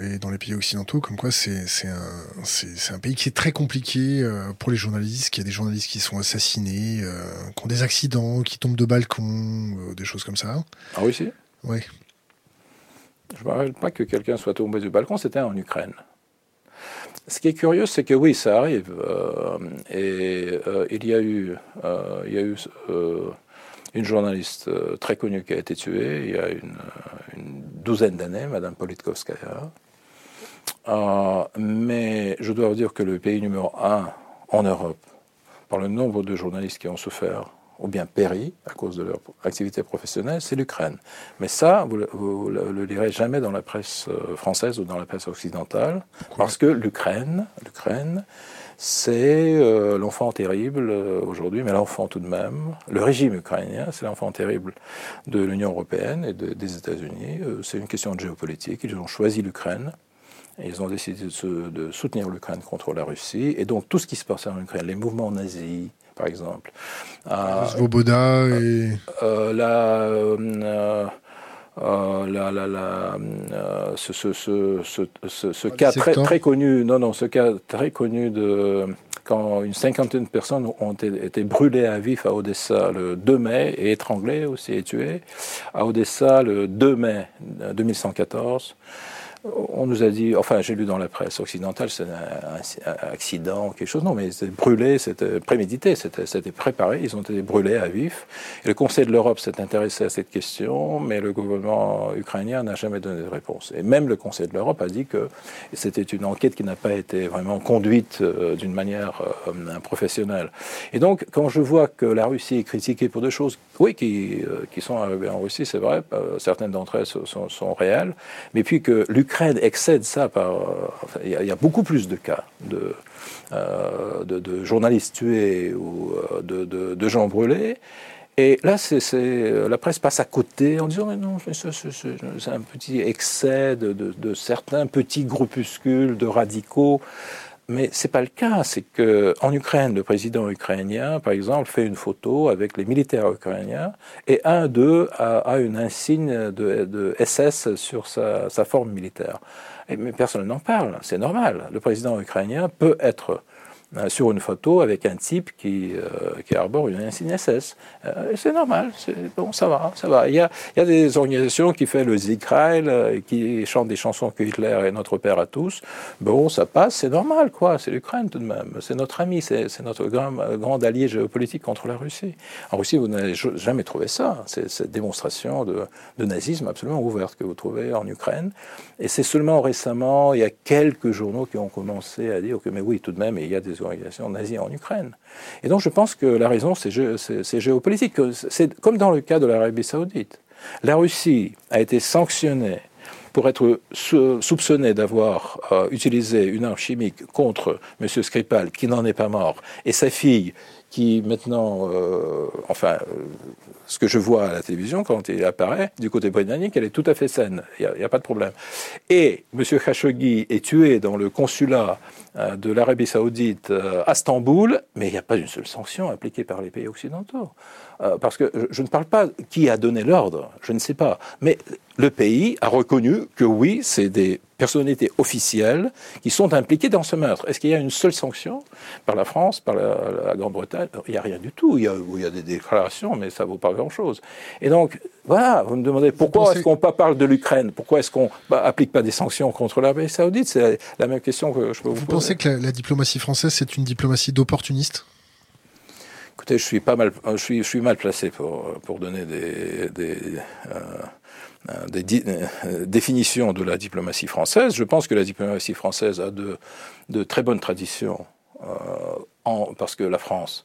et dans les pays occidentaux, comme quoi c'est un, un, pays qui est très compliqué euh, pour les journalistes, qu'il y a des journalistes qui sont assassinés, euh, qui ont des accidents, qui tombent de balcons, euh, des choses comme ça. Ah oui, si Oui. Je ne me rappelle pas que quelqu'un soit tombé du balcon, c'était en Ukraine. Ce qui est curieux, c'est que oui, ça arrive. et il y a eu, il y a eu une journaliste très connue qui a été tuée il y a une, une douzaine d'années, Madame Politkovskaya. Euh, mais je dois vous dire que le pays numéro un en Europe, par le nombre de journalistes qui ont souffert ou bien péri à cause de leur activité professionnelle, c'est l'Ukraine. Mais ça, vous, ne le lirez jamais dans la presse euh, française ou dans la presse occidentale, parce que l'Ukraine, l'Ukraine, c'est euh, l'enfant terrible aujourd'hui, mais l'enfant tout de même. Le régime ukrainien, c'est l'enfant terrible de l'Union européenne et des États-Unis. c'est une question de géopolitique. Ils ont choisi l'Ukraine ils ont décidé de, soutenir l'Ukraine contre la Russie. Et donc tout ce qui se passe en Ukraine, les mouvements nazis, par exemple. Svoboda et... la, la, la, la, ce, ce, ce, ce cas très, très, connu, non, non, ce cas très connu de quand une cinquantaine de personnes ont été, brûlées à vif à Odessa le 2 mai et étranglées aussi et tuées à Odessa le 2 mai 2114 on nous a dit, enfin j'ai lu dans la presse occidentale, c'est un, accident, quelque chose. Non, mais c'était brûlé, c'était prémédité, c'était préparé, ils ont été brûlés à vif. Le Conseil de l'Europe s'est intéressé à cette question, mais le gouvernement ukrainien n'a jamais donné de réponse. Et même le Conseil de l'Europe a dit que c'était une enquête qui n'a pas été vraiment conduite euh, d'une manière euh, professionnelle. Et donc, quand je vois que la Russie est critiquée pour des choses, oui, qui, euh, qui sont arrivées en Russie, c'est vrai, certaines d'entre elles sont réelles, mais puis que l'Ukraine excède ça par. Euh, il y, a beaucoup plus de cas de, euh, journalistes tués ou euh, de, gens brûlés. Et là, la presse passe à côté en disant mais non, c'est un petit excès de, certains petits groupuscules de radicaux. Mais c'est pas le cas. C'est que en Ukraine, le président ukrainien, par exemple, fait une photo avec les militaires ukrainiens et un d'eux a, une insigne de, SS sur sa, sa forme militaire. Et, mais personne n'en parle. C'est normal. Le président ukrainien peut être euh, sur une photo avec un type qui, euh, qui arbore une insigne SS. Euh, c'est normal, bon, ça va, ça va. Il y a, il y a des organisations qui font le Zikreil, qui chantent des chansons que Hitler est notre père à tous. Bon, ça passe, c'est normal, quoi. C'est l'Ukraine tout de même. C'est notre ami, c'est notre grand, grand allié géopolitique contre la Russie. En Russie, vous n'avez jamais trouvé ça. Cette démonstration de, de nazisme absolument ouverte que vous trouvez en Ukraine. Et c'est seulement récemment, il y a quelques journaux qui ont commencé à dire que, mais oui, tout de même, il y a des organisations nazies en Ukraine. Et donc je pense que la raison, c'est géopolitique. C'est comme dans le cas de l'Arabie saoudite. La Russie a été sanctionnée pour être soupçonnée d'avoir euh, utilisé une arme chimique contre M. Skripal, qui n'en est pas mort, et sa fille, qui maintenant, euh, enfin, euh, ce que je vois à la télévision quand il apparaît du côté britannique, elle est tout à fait saine, il n'y a, pas de problème. Et M. Khashoggi est tué dans le consulat euh, de l'Arabie saoudite à Istanbul, mais il n'y a pas une seule sanction appliquée par les pays occidentaux. parce que je ne parle pas qui a donné l'ordre, je ne sais pas, mais le pays a reconnu que oui, c'est des personnalités officielles qui sont impliquées dans ce meurtre. Est-ce qu'il y a une seule sanction par la France, par la, Grande-Bretagne? Il n'y a rien du tout. Il y, a, il y, a, des déclarations, mais ça ne vaut pas grand-chose. Et donc, voilà, vous me demandez pourquoi est-ce qu'on pas parle de l'Ukraine? Pourquoi est-ce qu'on n'applique pas des sanctions contre l'Arabie saoudite? C'est la, même question que je peux vous, poser. Vous pensez que la, diplomatie française, c'est une diplomatie d'opportunistes Écoutez, je suis pas mal, je suis, je suis mal placé pour, pour donner des, des euh, euh, des euh, définitions de la diplomatie française. Je pense que la diplomatie française a de, de très bonnes traditions euh, parce que la France,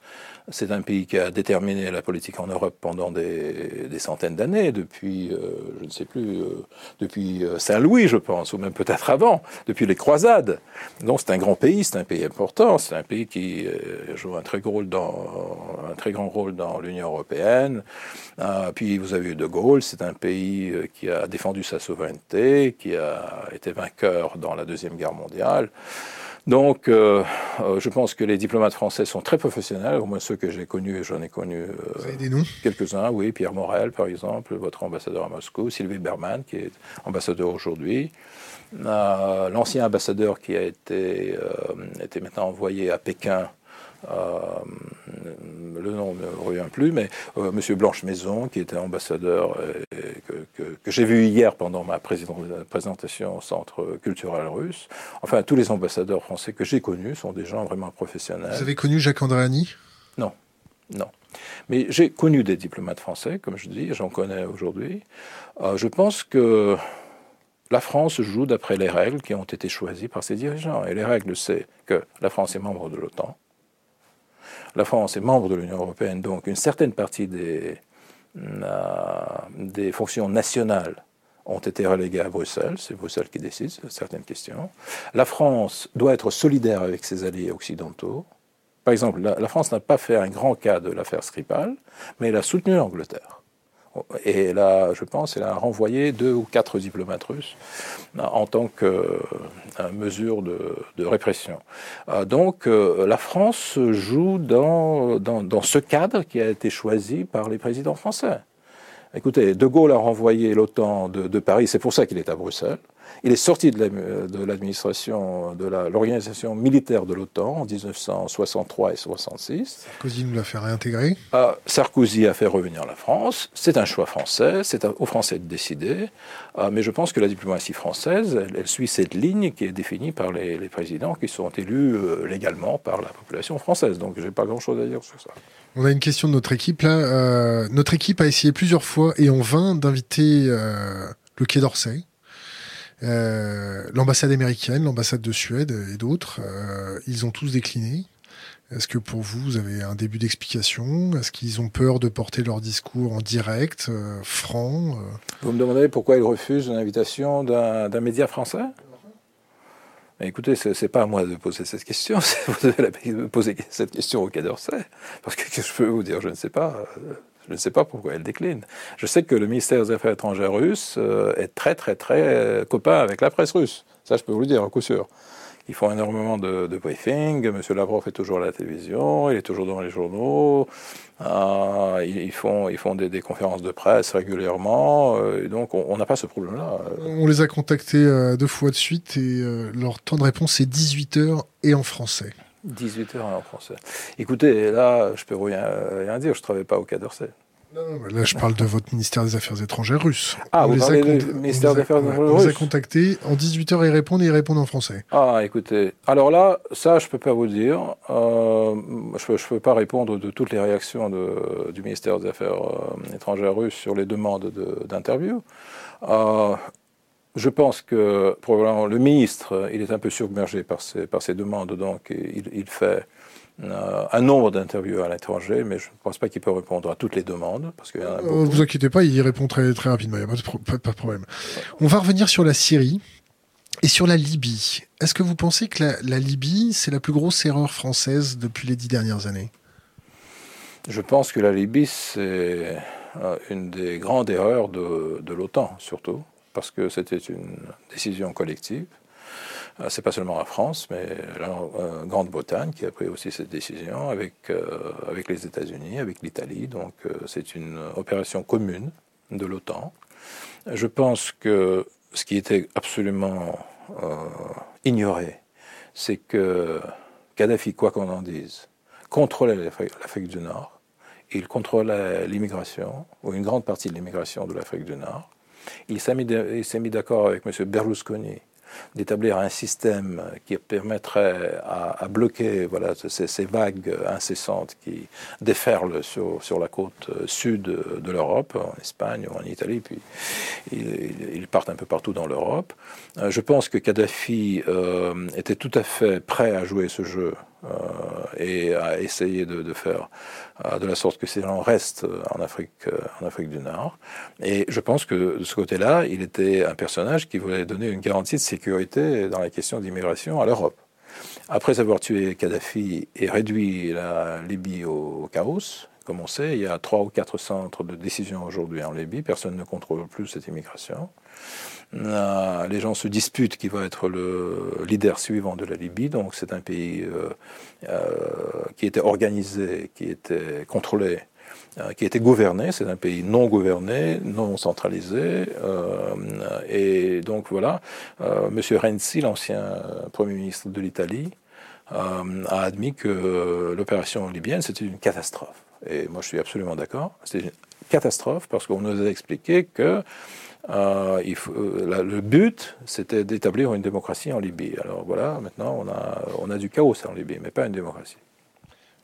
c'est un pays qui a déterminé la politique en Europe pendant des, centaines d'années, depuis, euh, je ne sais plus, euh, depuis euh, Saint-Louis, je pense, ou même peut-être avant, depuis les croisades. Donc c'est un grand pays, c'est un pays important, c'est un pays qui joue un très, gros dans, un très grand rôle dans l'Union européenne. puis vous avez eu De Gaulle, c'est un pays qui a défendu sa souveraineté, qui a été vainqueur dans la Deuxième Guerre mondiale. Donc, euh, euh, je pense que les diplomates français sont très professionnels, au moins ceux que j'ai connus, et j'en ai connu euh, quelques-uns, oui, Pierre Morel, par exemple, votre ambassadeur à Moscou, Sylvie Berman, qui est ambassadeur aujourd'hui, l'ancien ambassadeur qui a été, maintenant envoyé à Pékin le nom ne me revient plus, mais euh, Monsieur Blanche Maison, qui était ambassadeur, que, j'ai vu hier pendant ma présentation au Centre culturel russe. Enfin, tous les ambassadeurs français que j'ai connus sont des gens vraiment professionnels. Vous avez connu Jacques Andréani? Non, non. Mais j'ai connu des diplomates français, comme je dis, j'en connais aujourd'hui. Euh, je pense que la France joue d'après les règles qui ont été choisies par ses dirigeants. Et les règles, c'est que la France est membre de l'OTAN, la France est membre de l'Union européenne, donc une certaine partie des, euh, fonctions nationales ont été reléguées à Bruxelles. C'est Bruxelles qui décide certaines questions. La France doit être solidaire avec ses alliés occidentaux. Par exemple, la France n'a pas fait un grand cas de l'affaire Skripal, mais elle a soutenu l'Angleterre. Et là, je pense, elle a renvoyé deux ou quatre diplomates russes en tant que euh, mesure de, répression. Euh, donc, euh, la France joue dans, dans, ce cadre qui a été choisi par les présidents français. Écoutez, De Gaulle a renvoyé l'OTAN de Paris, c'est pour ça qu'il est à Bruxelles. Il est sorti de l'administration de l'organisation militaire de l'OTAN en 1963 et 66. Sarkozy nous l'a fait réintégrer. Euh, Sarkozy a fait revenir la France. C'est un choix français. C'est aux Français de décider. Euh, mais je pense que la diplomatie française, elle, suit cette ligne qui est définie par les, présidents qui sont élus euh, légalement par la population française. Donc, j'ai pas grand-chose à dire sur ça. On a une question de notre équipe là. notre équipe a essayé plusieurs fois et en vain d'inviter le Quai d'Orsay euh, l'ambassade américaine, l'ambassade de Suède et d'autres, euh, ils ont tous décliné. Est-ce que pour vous, vous avez un début d'explication? Est-ce qu'ils ont peur de porter leur discours en direct, euh, franc Vous me demandez pourquoi ils refusent l'invitation d'un média français? Écoutez, ce n'est pas à moi de poser cette question, vous devez poser cette question au Quai d'Orsay. Parce que je peux vous dire, je ne sais pas. Je ne sais pas pourquoi elle décline. Je sais que le ministère des Affaires étrangères russe euh, est très, très, très euh, copain avec la presse russe. Ça, je peux vous le dire, à coup sûr. Ils font énormément de, briefings. M. Lavrov est toujours à la télévision, il est toujours dans les journaux. Euh, ils, font, ils font des, conférences de presse régulièrement. donc, on n'a pas ce problème-là. On les a contactés deux fois de suite et leur temps de réponse est 18 heures et en français. 18 heures en français. Écoutez, là, je peux rien, rien dire, je ne travaille pas au Quai d'Orsay. Non, là, je parle de votre ministère des Affaires étrangères russe. Ah, vous parlez du ministère des Affaires étrangères russe On les a contactés. En 18 heures, ils répondent et ils répondent en français. Ah, écoutez. Alors là, ça, je ne peux pas vous dire. Euh, je ne peux, pas répondre de toutes les réactions de, du ministère des Affaires euh, étrangères russe sur les demandes d'interview. Euh, je pense que probablement le ministre, il est un peu submergé par ces demandes, donc il, il fait euh, un nombre d'interviews à l'étranger, mais je ne pense pas qu'il peut répondre à toutes les demandes. Parce qu'il euh, vous inquiétez pas, il y répond très, très rapidement, il n'y a pas de, problème. On va revenir sur la Syrie et sur la Libye. Est-ce que vous pensez que la, Libye, c'est la plus grosse erreur française depuis les dix dernières années? Je pense que la Libye, c'est euh, une des grandes erreurs de, de l'OTAN, surtout parce que c'était une décision collective. Euh, c'est pas seulement la France, mais la euh, Grande-Bretagne qui a pris aussi cette décision avec, euh, avec les États-Unis, avec l'Italie. Donc c'est une opération commune de l'OTAN. Je pense que ce qui était absolument ignoré, c'est que Kadhafi, quoi qu'on en dise, contrôlait l'Afrique du Nord. Il contrôlait l'immigration, ou une grande partie de l'immigration de l'Afrique du Nord. Il s'est mis d'accord avec M. Berlusconi d'établir un système qui permettrait à, bloquer ces, vagues incessantes qui déferlent sur, la côte sud de l'Europe, en Espagne ou en Italie, puis ils, partent un peu partout dans l'Europe. Euh, je pense que Kadhafi euh, était tout à fait prêt à jouer ce jeu et a essayé de, faire de la sorte que ces gens restent en Afrique, en Afrique du Nord. Et je pense que de ce côté-là, il était un personnage qui voulait donner une garantie de sécurité dans la question d'immigration à l'Europe. Après avoir tué Kadhafi et réduit la Libye au chaos, comme on sait, il y a trois ou quatre centres de décision aujourd'hui en Libye. Personne ne contrôle plus cette immigration. Euh, les gens se disputent qui va être le leader suivant de la Libye. Donc c'est un pays euh, euh, qui était organisé, qui était contrôlé, qui était gouverné. C'est un pays non gouverné, non centralisé. et donc voilà, Monsieur Renzi, l'ancien Premier ministre de l'Italie, a admis que l'opération libyenne, c'était une catastrophe. Et moi, je suis absolument d'accord. C'est une catastrophe parce qu'on nous a expliqué que euh, il faut, euh, le but, c'était d'établir une démocratie en Libye. Alors voilà, maintenant, on a, on a du chaos en Libye, mais pas une démocratie.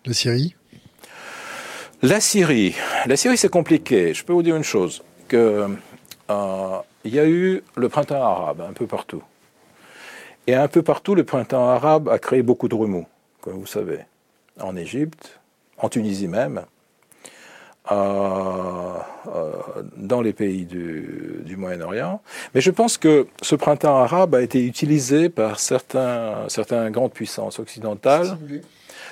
La Syrie? La Syrie. La Syrie, c'est compliqué. Je peux vous dire une chose, que euh, il y a eu le printemps arabe un peu partout. Et un peu partout, le printemps arabe a créé beaucoup de remous, comme vous savez. En Égypte, en Tunisie même, euh, dans les pays du, Moyen-Orient. Mais je pense que ce printemps arabe a été utilisé par certains, certaines grandes puissances occidentales,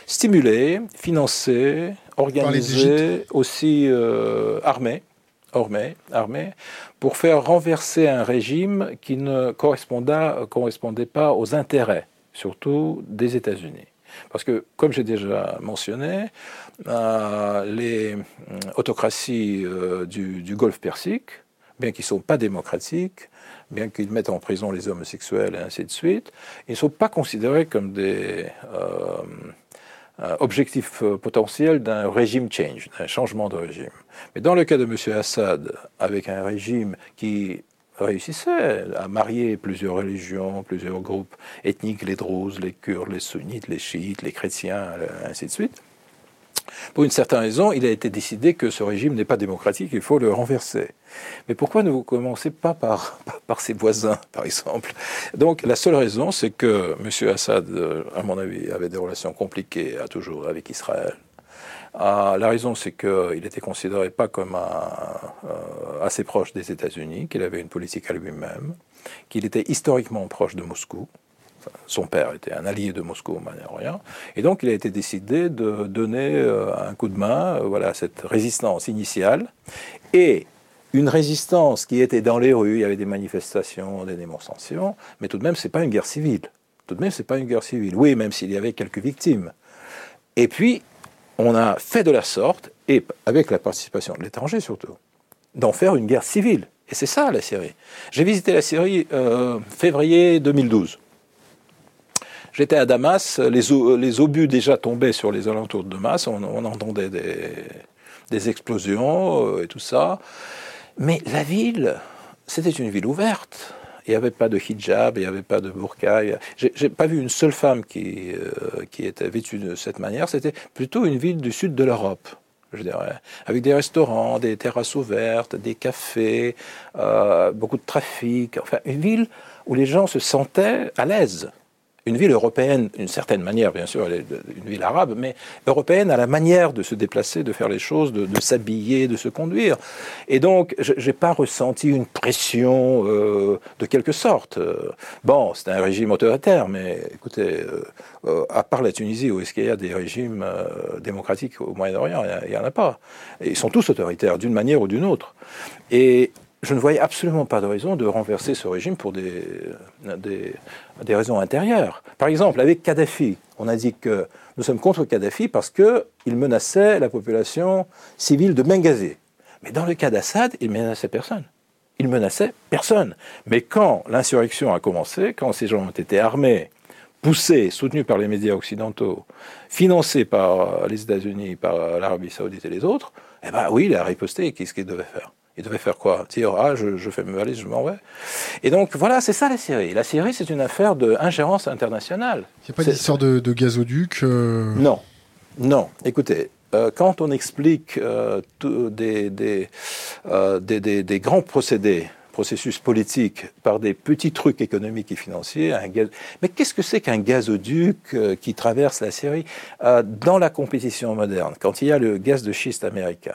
stimulé, financé, organisé, aussi euh, armé, armé, pour faire renverser un régime qui ne correspondait pas aux intérêts, surtout des États-Unis. Parce que, comme j'ai déjà mentionné, les euh, autocraties euh, du, Golfe Persique, bien qu'ils ne sont pas démocratiques, bien qu'ils mettent en prison les homosexuels et ainsi de suite, ils ne sont pas considérés comme des objectifs potentiels d'un régime change, d'un changement de régime. Mais dans le cas de M. Assad, avec un régime qui réussissait à marier plusieurs religions, plusieurs groupes ethniques, les Druzes, les Kurdes, les Sunnites, les Chiites, les chrétiens, ainsi de suite. Pour une certaine raison, il a été décidé que ce régime n'est pas démocratique, il faut le renverser. Mais pourquoi ne vous commencez pas par, par ses voisins, par exemple? Donc la seule raison, c'est que M. Assad, à mon avis, avait des relations compliquées à toujours avec Israël. Ah, la raison, c'est qu'il était considéré pas comme euh, assez proche des États-Unis, qu'il avait une politique à lui-même, qu'il était historiquement proche de Moscou. Son père était un allié de Moscou au Moyen-Orient. Et donc, il a été décidé de donner euh, un coup de main euh, voilà, à cette résistance initiale. Et une résistance qui était dans les rues, il y avait des manifestations, des démonstrations, mais tout de même, ce n'est pas une guerre civile. Tout de même, ce n'est pas une guerre civile. Oui, même s'il y avait quelques victimes. Et puis, on a fait de la sorte, et avec la participation de l'étranger surtout, d'en faire une guerre civile. Et c'est ça la Syrie. J'ai visité la Syrie euh, février 2012. J'étais à Damas, les, obus déjà tombaient sur les alentours de Damas, on, entendait des, explosions euh, et tout ça. Mais la ville, c'était une ville ouverte. Il n'y avait pas de hijab, il n'y avait pas de burqa. J'ai pas vu une seule femme qui, euh, qui était vêtue de cette manière. C'était plutôt une ville du sud de l'Europe je dirais, avec des restaurants, des terrasses ouvertes, des cafés, euh, beaucoup de trafic, enfin une ville où les gens se sentaient à l'aise une ville européenne, d'une certaine manière, bien sûr, elle est une ville arabe, mais européenne à la manière de se déplacer, de faire les choses, de, s'habiller, de se conduire. Et donc, je n'ai pas ressenti une pression euh, de quelque sorte. Bon, c'est un régime autoritaire, mais écoutez, euh, euh, à part la Tunisie, où est-ce qu'il y a des régimes démocratiques au Moyen-Orient Il n'y en a pas. ils sont tous autoritaires, d'une manière ou d'une autre. Et je ne voyais absolument pas de raison de renverser ce régime pour des, raisons intérieures. Par exemple, avec Kadhafi, on a dit que nous sommes contre Kadhafi parce qu'il menaçait la population civile de Benghazi. Mais dans le cas d'Assad, il menaçait personne. Il menaçait personne. Mais quand l'insurrection a commencé, quand ces gens ont été armés, poussés, soutenus par les médias occidentaux, financés par les États-Unis, par l'Arabie saoudite et les autres, eh ben oui, il a riposté. Qu'est-ce qu'il devait faire? Il devait faire quoi? Dire ah je, je fais mes valises, je m'en vais. Et donc voilà, c'est ça la Syrie. La Syrie, c'est une affaire d'ingérence internationale. Il n'y a pas d'histoire de, de, gazoduc euh? Non, non. Écoutez, euh, quand on explique euh, des, des, des, des, grands procédés processus politique par des petits trucs économiques et financiers. Un gaz... Mais qu'est-ce que c'est qu'un gazoduc euh, qui traverse la Syrie euh, Dans la compétition moderne, quand il y a le gaz de schiste américain,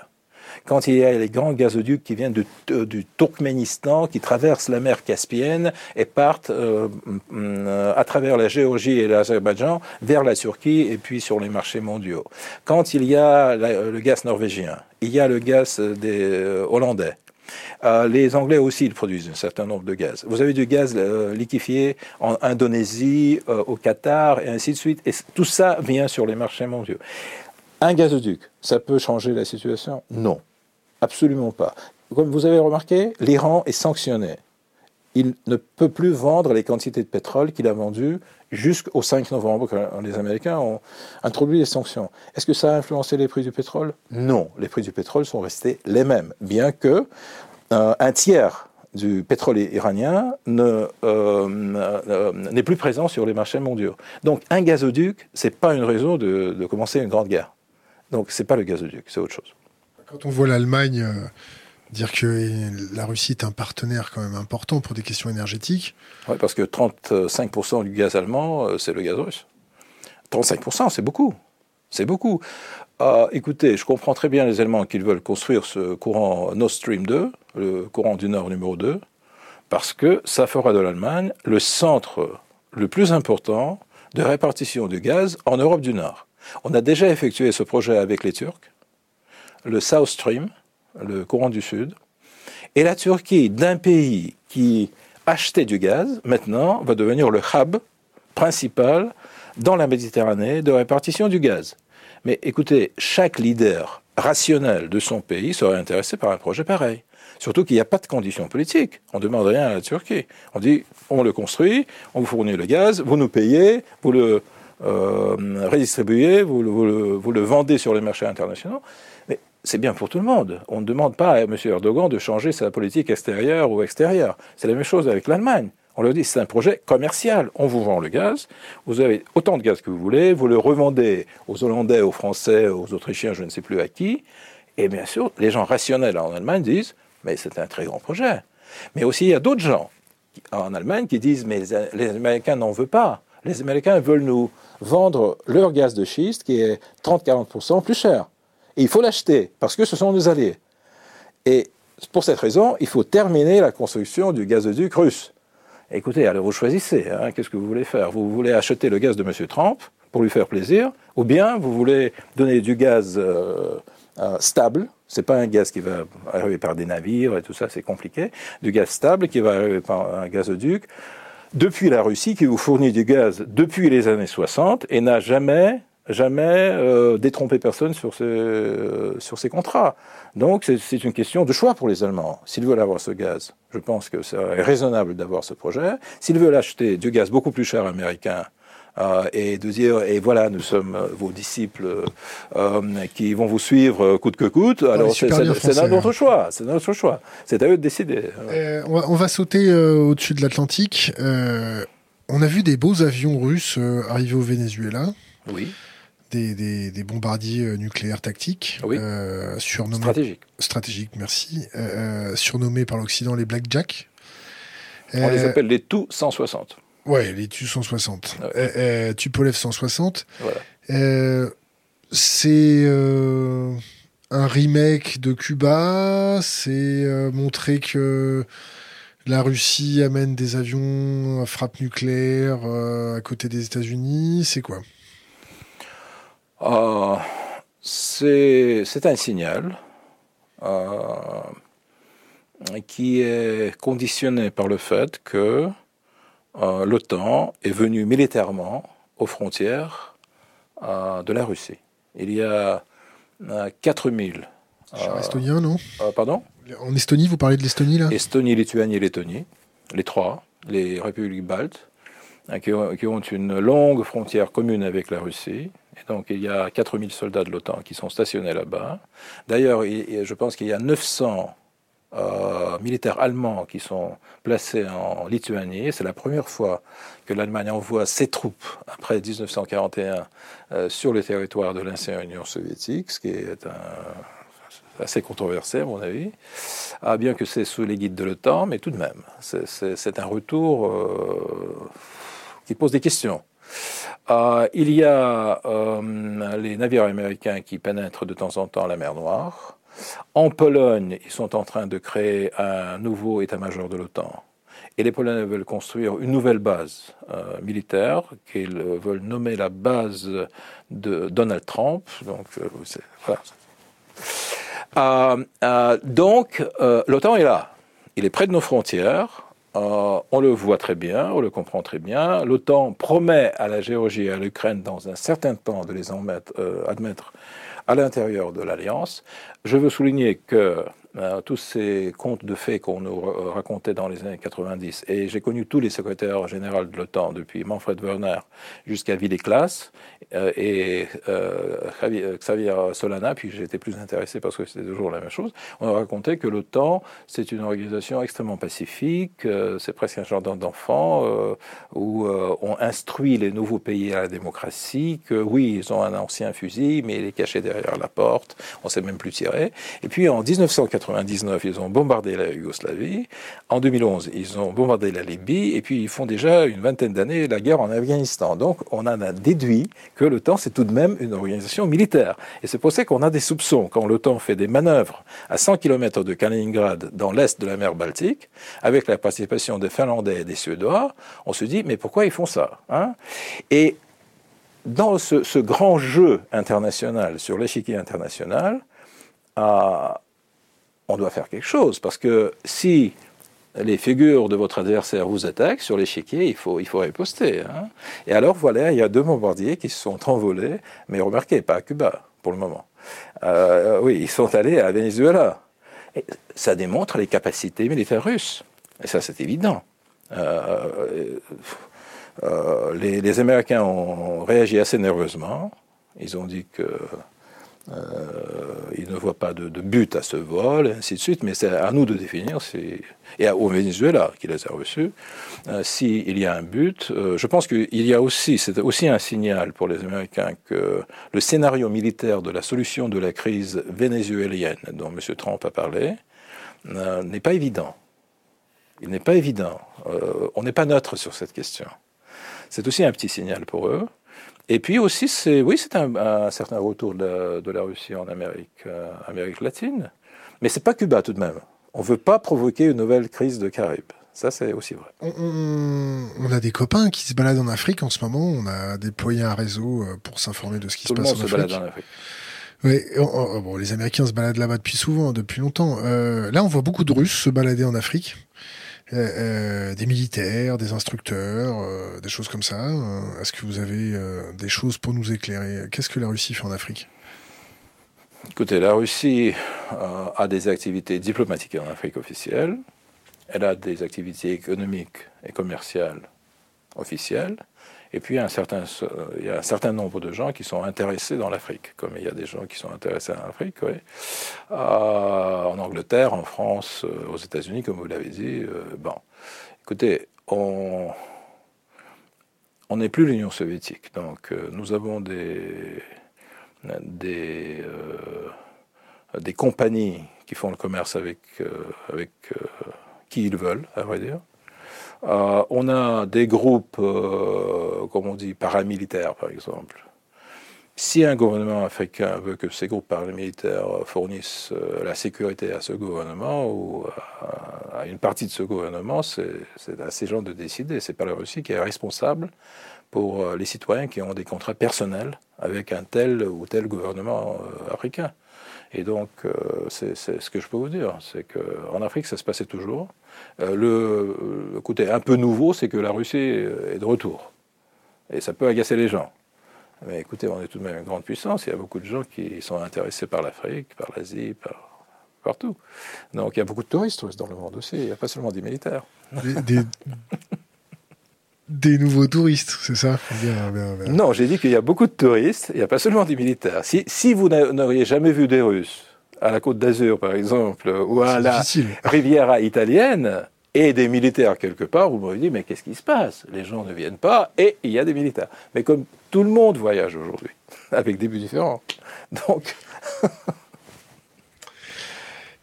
quand il y a les grands gazoducs qui viennent du Turkménistan, qui traversent la mer Caspienne et partent euh, euh, à travers la Géorgie et l'Azerbaïdjan vers la Turquie et puis sur les marchés mondiaux. Quand il y a le gaz norvégien, il y a le gaz des euh, Hollandais. les Anglais aussi ils produisent un certain nombre de gaz. Vous avez du gaz liquéfié en Indonésie, au Qatar, et ainsi de suite. Tout ça vient sur les marchés mondiaux. Un gazoduc, ça peut changer la situation? Non, absolument pas. Comme vous avez remarqué, l'Iran est sanctionné. Il ne peut plus vendre les quantités de pétrole qu'il a vendues jusqu'au 5 novembre, quand les Américains ont introduit les sanctions. Est-ce que ça a influencé les prix du pétrole? Non, les prix du pétrole sont restés les mêmes, bien que euh, un tiers du pétrole iranien euh, euh, n'est plus présent sur les marchés mondiaux. Donc un gazoduc, ce n'est pas une raison de commencer une grande guerre. Donc c'est pas le gazoduc, c'est autre chose. Quand on voit l'Allemagne euh, dire que la Russie est un partenaire quand même important pour des questions énergétiques. Oui, parce que 35% du gaz allemand, euh, c'est le gaz russe. 35%, c'est beaucoup. C'est beaucoup. Euh, écoutez, je comprends très bien les Allemands qu'ils veulent construire ce courant Nord Stream 2, le courant du Nord numéro 2, parce que ça fera de l'Allemagne le centre le plus important de répartition du gaz en Europe du Nord. On a déjà effectué ce projet avec les Turcs, le South Stream, le courant du Sud, et la Turquie, d'un pays qui achetait du gaz, maintenant va devenir le hub principal dans la Méditerranée de répartition du gaz. Mais écoutez, chaque leader rationnel de son pays serait intéressé par un projet pareil. Surtout qu'il n'y a pas de conditions politiques. On ne demande rien à la Turquie. On dit, on le construit, on vous fournit le gaz, vous nous payez, vous le euh, redistribuer, vous, le, vendez sur les marchés internationaux. Mais c'est bien pour tout le monde. On ne demande pas à M. Erdogan de changer sa politique extérieure ou extérieure. C'est la même chose avec l'Allemagne. On leur dit c'est un projet commercial. On vous vend le gaz, vous avez autant de gaz que vous voulez, vous le revendez aux Hollandais, aux Français, aux Autrichiens, je ne sais plus à qui. Et bien sûr, les gens rationnels en Allemagne disent mais c'est un très grand projet. Mais aussi, il y a d'autres gens en Allemagne qui disent mais les Américains n'en veulent pas. Les Américains veulent nous vendre leur gaz de schiste qui est 30-40% plus cher. Et il faut l'acheter parce que ce sont nos alliés. Et pour cette raison, il faut terminer la construction du gazoduc russe. Écoutez, alors vous choisissez, hein, qu'est-ce que vous voulez faire? Vous voulez acheter le gaz de M. Trump pour lui faire plaisir, ou bien vous voulez donner du gaz euh, euh, stable, pas un gaz qui va arriver par des navires et tout ça, c'est compliqué, du gaz stable qui va arriver par un gazoduc, depuis la Russie qui vous fournit du gaz depuis les années 60 et n'a jamais jamais euh, détrompé personne sur ces, euh, sur ces contrats. Donc c'est une question de choix pour les Allemands. S'ils veulent avoir ce gaz, je pense que c'est raisonnable d'avoir ce projet. S'ils veulent acheter du gaz beaucoup plus cher américain, euh, et de dire et voilà nous sommes euh, vos disciples euh, qui vont vous suivre coûte que coûte alors c'est notre hein. choix c'est notre choix c'est à eux de décider on, va, on, va, sauter au-dessus de l'Atlantique on a vu des beaux avions russes arriver au Venezuela oui des, des, des, bombardiers nucléaires tactiques, oui. surnommés stratégiques. Stratégiques, merci. surnommés par l'Occident les Blackjack. On les appelle les tout 160. Ouais, les Tu 160. Ah euh, euh, Tupolev 160. Euh, c'est un remake de Cuba. C'est montrer que la Russie amène des avions à frappe nucléaire à côté des États-Unis. C'est quoi? C'est un signal qui est conditionné par le fait que euh, l'OTAN est venu militairement aux frontières euh, de la Russie. Il y a 4000. Euh, estonien, non? Pardon? En Estonie, vous parlez de l'Estonie là? Estonie, Lituanie et Lettonie, les trois, les républiques baltes, qui ont, une longue frontière commune avec la Russie. Et donc il y a 4000 soldats de l'OTAN qui sont stationnés là-bas. D'ailleurs, je pense qu'il y a 900 euh, militaires allemands qui sont placés en Lituanie. C'est la première fois que l'Allemagne envoie ses troupes après 1941 euh, sur le territoire de l'ancienne Union soviétique, ce qui est un, assez controversé à mon avis, ah, bien que c'est sous les guides de l'OTAN, mais tout de même, c'est un retour euh, qui pose des questions. Euh, il y a euh, les navires américains qui pénètrent de temps en temps la mer Noire. En Pologne, ils sont en train de créer un nouveau état-major de l'OTAN. Et les Polonais veulent construire une nouvelle base euh, militaire qu'ils veulent nommer la base de Donald Trump. Donc, voilà. donc l'OTAN est là. Il est près de nos frontières. Euh, on le voit très bien, on le comprend très bien. L'OTAN promet à la Géorgie et à l'Ukraine dans un certain temps de les euh, admettre à l'intérieur de l'Alliance. Je veux souligner que tous ces contes de faits qu'on nous racontait dans les années 90. Et j'ai connu tous les secrétaires généraux de l'OTAN, depuis Manfred Werner jusqu'à Willy Klaas euh, et euh, Xavier Solana, puis été plus intéressé parce que c'était toujours la même chose. On a raconté que l'OTAN, c'est une organisation extrêmement pacifique, c'est presque un jardin d'enfants où on instruit les nouveaux pays à la démocratie, que oui, ils ont un ancien fusil, mais il est caché derrière la porte, on ne sait même plus tirer. Et puis en 1980, 1999, ils ont bombardé la Yougoslavie. En 2011, ils ont bombardé la Libye. Et puis, ils font déjà une vingtaine d'années la guerre en Afghanistan. Donc, on en a déduit que l'OTAN, c'est tout de même une organisation militaire. Et c'est pour ça qu'on a des soupçons. Quand l'OTAN fait des manœuvres à 100 km de Kaliningrad, dans l'est de la mer Baltique, avec la participation des Finlandais et des Suédois, on se dit, mais pourquoi ils font ça hein? Et dans ce, grand jeu international, sur l'échiquier international, on doit faire quelque chose. Parce que si les figures de votre adversaire vous attaquent sur l'échiquier, il faut, il faut riposter. Hein. Et alors voilà, il y a deux bombardiers qui se sont envolés, mais remarquez, pas à Cuba pour le moment. Euh, oui, ils sont allés à Venezuela. Ça démontre les capacités militaires russes. Et ça, c'est évident. Euh, euh, les, les, Américains ont réagi assez nerveusement. Ils ont dit que il ne voit pas de, but à ce vol, et ainsi de suite, mais c'est à nous de définir, et au Venezuela qui les a reçus, euh, s'il y a un but. Euh, je pense qu'il y a aussi, c'est aussi un signal pour les Américains que le scénario militaire de la solution de la crise vénézuélienne dont M. Trump a parlé n'est pas évident. Il n'est pas évident. on n'est pas neutre sur cette question. C'est aussi un petit signal pour eux. Et puis aussi, c'est oui, c'est un, certain retour de la, Russie en Amérique, euh, Amérique latine. Mais c'est pas Cuba tout de même. On veut pas provoquer une nouvelle crise de Caraïbes. Ça, c'est aussi vrai. On, a des copains qui se baladent en Afrique en ce moment. On a déployé un réseau euh, pour s'informer de ce qui se passe en Afrique. Tout le monde se balade en Afrique. Oui, bon, les Américains se baladent là-bas depuis souvent, depuis longtemps. Euh, là, on voit beaucoup de Russes se balader en Afrique. Euh, euh, des militaires, des instructeurs, euh, des choses comme ça. Est-ce que vous avez des choses pour nous éclairer? Qu'est-ce que la Russie fait en Afrique? Écoutez, la Russie a des activités diplomatiques en Afrique officielle. Elle a des activités économiques et commerciales officielles. Et puis, il y, a un certain, nombre de gens qui sont intéressés dans l'Afrique, comme il y a des gens qui sont intéressés en Afrique. Euh, en Angleterre, en France, euh, aux États-Unis, comme vous l'avez dit. Euh, écoutez, on n'est plus l'Union soviétique, donc nous avons des des des compagnies qui font le commerce avec avec qui ils veulent, à vrai dire. Euh, on a des groupes, euh, comme on dit, paramilitaires, par exemple. Si un gouvernement africain veut que ces groupes paramilitaires fournissent euh, la sécurité à ce gouvernement ou à une partie de ce gouvernement, c'est à ces gens de décider. C'est pas la Russie qui est responsable pour les citoyens qui ont des contrats personnels avec un tel ou tel gouvernement africain. Et donc, c'est ce que je peux vous dire, c'est qu'en Afrique, ça se passait toujours. Euh, le, côté un peu nouveau, c'est que la Russie est de retour. Et ça peut agacer les gens. Mais écoutez, on est tout de même une grande puissance. Il y a beaucoup de gens qui sont intéressés par l'Afrique, par l'Asie, par, partout. Donc il y a beaucoup de touristes dans le monde aussi. Il n'y a pas seulement des militaires. Des, nouveaux touristes, c'est ça Non, j'ai dit qu'il y a beaucoup de touristes. Il n'y a pas seulement des militaires. Si, si vous n'auriez jamais vu des Russes à la Côte d'Azur, par exemple, ou à la Riviera italienne, et des militaires quelque part, vous m'auriez dit, mais qu'est-ce qui se passe? Les gens ne viennent pas, et il y a des militaires. Mais comme tout le monde voyage aujourd'hui, avec des buts différents. Donc.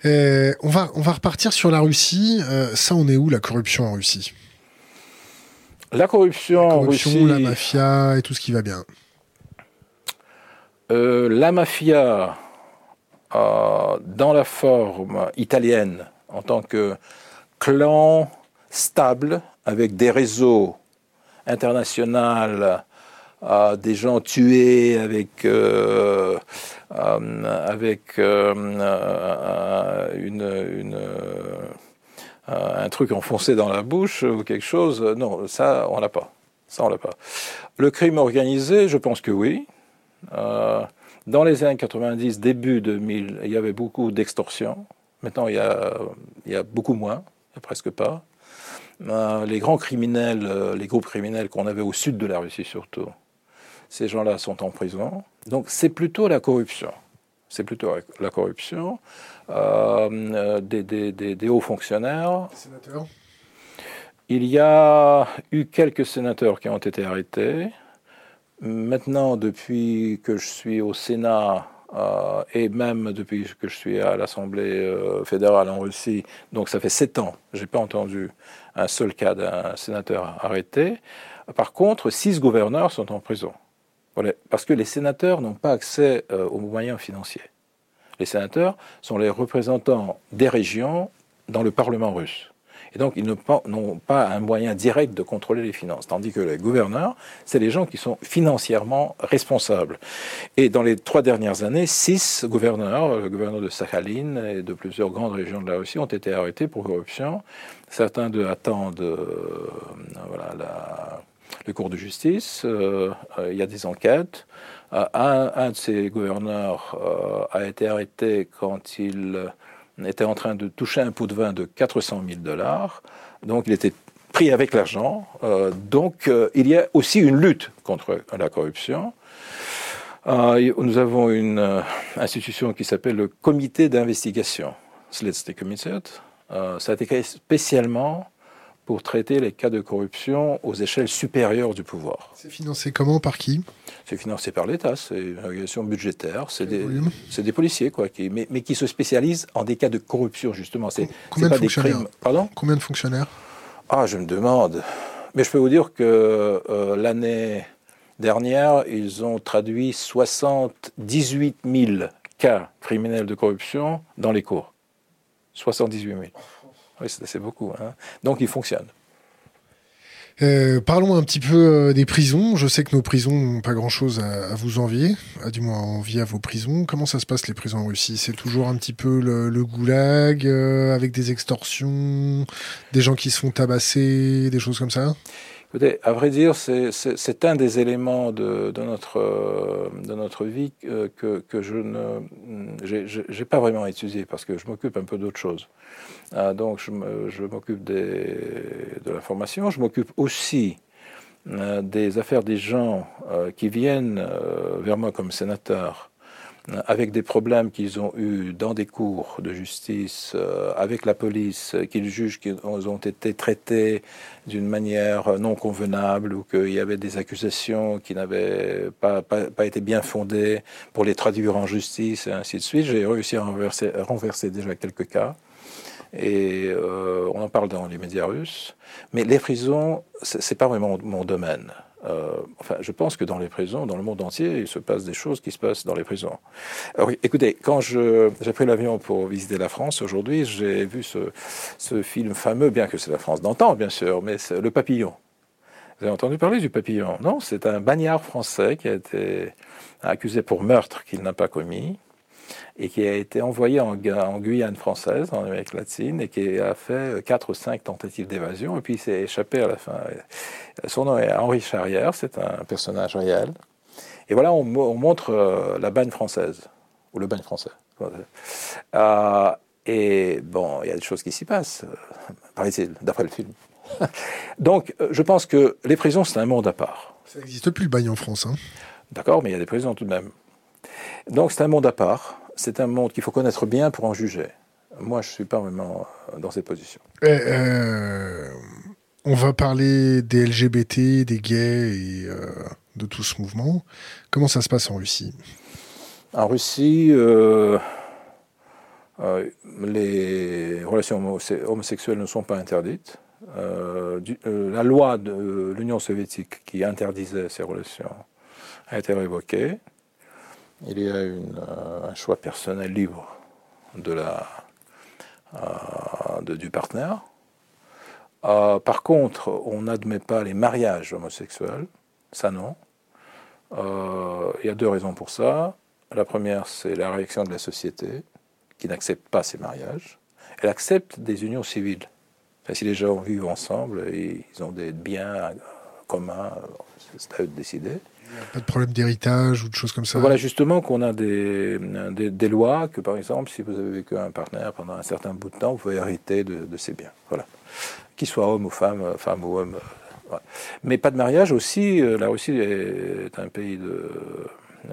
Euh, on, va, on va repartir sur la Russie. Euh, ça, on est où la corruption en Russie? La corruption, La en corruption, Russie. la mafia et tout ce qui va bien. Euh, la mafia, euh, dans la forme italienne, en tant que clan stable, avec des réseaux internationaux, euh, des gens tués, avec, euh, avec une, une, un truc enfoncé dans la bouche ou quelque chose, non, ça, on l'a pas. Ça, on l'a pas. Le crime organisé, je pense que oui. Euh, dans les années 90, début 2000, il y avait beaucoup d'extorsion. Maintenant, il y, a, il y a beaucoup moins, il n'y a presque pas. Euh, les grands criminels, euh, les groupes criminels qu'on avait au sud de la Russie surtout, ces gens-là sont en prison. Donc c'est plutôt la corruption. C'est plutôt la corruption euh, euh, des, des- des- des hauts fonctionnaires. Sénateur Il y a eu quelques sénateurs qui ont été arrêtés. Maintenant, depuis que je suis au Sénat euh, et même depuis que je suis à l'Assemblée euh, fédérale en Russie, donc ça fait sept ans, j'ai pas entendu un seul cas d'un sénateur arrêté. Par contre, six gouverneurs sont en prison. Voilà, parce que les sénateurs n'ont pas accès euh, aux moyens financiers. Les sénateurs sont les représentants des régions dans le Parlement russe. Et donc, ils n'ont pas, un moyen direct de contrôler les finances. Tandis que les gouverneurs, c'est les gens qui sont financièrement responsables. Et dans les trois dernières années, six gouverneurs, le gouverneur de Sakhalin et de plusieurs grandes régions de la Russie, ont été arrêtés pour corruption. Certains d'eux attendent euh, la, le cours de justice. Euh, il y a des enquêtes. Euh, un, de ces gouverneurs euh, a été arrêté quand il euh, était en train de toucher un pot de vin de 400 000 dollars. Donc il était pris avec l'argent. donc il y a aussi une lutte contre la corruption. nous avons une institution qui s'appelle le comité d'investigation, Committee. ça a été créé spécialement pour traiter les cas de corruption aux échelles supérieures du pouvoir. C'est financé comment Par qui? C'est financé par l'État, c'est une organisation budgétaire, c'est des, policiers, quoi, qui, mais, mais qui se spécialisent en des cas de corruption, justement. C'est Combien c'est de pas des fonctionnaires? crimes. Pardon? Combien de fonctionnaires? Ah, je me demande. Mais je peux vous dire que euh, l'année dernière, ils ont traduit 78 000 cas criminels de corruption dans les cours. 78 000. Oui, c'est beaucoup. hein. Donc, ils fonctionnent. Euh, parlons un petit peu euh, des prisons. Je sais que nos prisons n'ont pas grand-chose à, à vous envier, à du moins envier à vos prisons. Comment ça se passe les prisons en Russie? C'est toujours un petit peu le, le goulag, euh, avec des extorsions, des gens qui se font tabasser, des choses comme ça? Écoutez, à vrai dire, c'est- un des éléments de, de notre, de notre vie que, que je j'ai pas vraiment étudié parce que je m'occupe un peu d'autre chose. Euh, donc, je m'occupe de l'information, je m'occupe aussi euh, des affaires des gens euh, qui viennent euh, vers moi comme sénateur avec des problèmes qu'ils ont eus dans des cours de justice, avec la police, qu'ils jugent qu'ils ont été traités d'une manière non convenable ou qu'il y avait des accusations qui n'avaient pas, été bien fondées pour les traduire en justice et ainsi de suite. J'ai réussi à renverser déjà quelques cas. Et euh, on en parle dans les médias russes. Mais les prisons, c'est pas vraiment mon domaine. Euh, enfin, je pense que dans les prisons, dans le monde entier, il se passe des choses qui se passent dans les prisons. Alors, écoutez, quand j'ai pris l'avion pour visiter la France aujourd'hui, j'ai vu ce, ce film fameux, bien que c'est la France d'antan, bien sûr, mais c'est Le Papillon. Vous avez entendu parler du papillon? Non, c'est un bagnard français qui a été accusé pour meurtre qu'il n'a pas commis et qui a été envoyé en, Gu- en Guyane française, en Amérique latine, et qui a fait quatre ou cinq tentatives d'évasion, et puis il s'est échappé à la fin. Son nom est Henri Charrière, c'est un personnage réel. Et voilà, on, mo- on montre euh, la bagne française, ou le bagne français. Euh, et bon, il y a des choses qui s'y passent, euh, paraît-il, d'après le film. Donc, euh, je pense que les prisons, c'est un monde à part. Ça n'existe plus le bagne en France. Hein. D'accord, mais il y a des prisons tout de même. Donc c'est un monde à part. C'est un monde qu'il faut connaître bien pour en juger. Moi, je ne suis pas vraiment euh, dans cette position. Euh, euh, on va parler des LGBT, des gays et euh, de tout ce mouvement. Comment ça se passe en Russie? En Russie, euh, les relations homosexuelles ne sont pas interdites. la loi de l'Union soviétique qui interdisait ces relations a été révoquée. Il y a un choix personnel libre de la, du partenaire. Euh, par contre, on n'admet pas les mariages homosexuels, ça non. Euh, il y a deux raisons pour ça. La première, c'est la réaction de la société, qui n'accepte pas ces mariages. Elle accepte des unions civiles. si les gens vivent ensemble, ils ont des biens communs, c'est à eux de décider. Pas de problème d'héritage ou de choses comme ça Voilà, justement, qu'on a des, lois que, par exemple, si vous avez vécu un partenaire pendant un certain bout de temps, vous pouvez hériter de, de ses biens. Voilà qu'il soit homme ou femme, euh, femme ou homme. Euh, Mais pas de mariage aussi. Euh, la Russie est un pays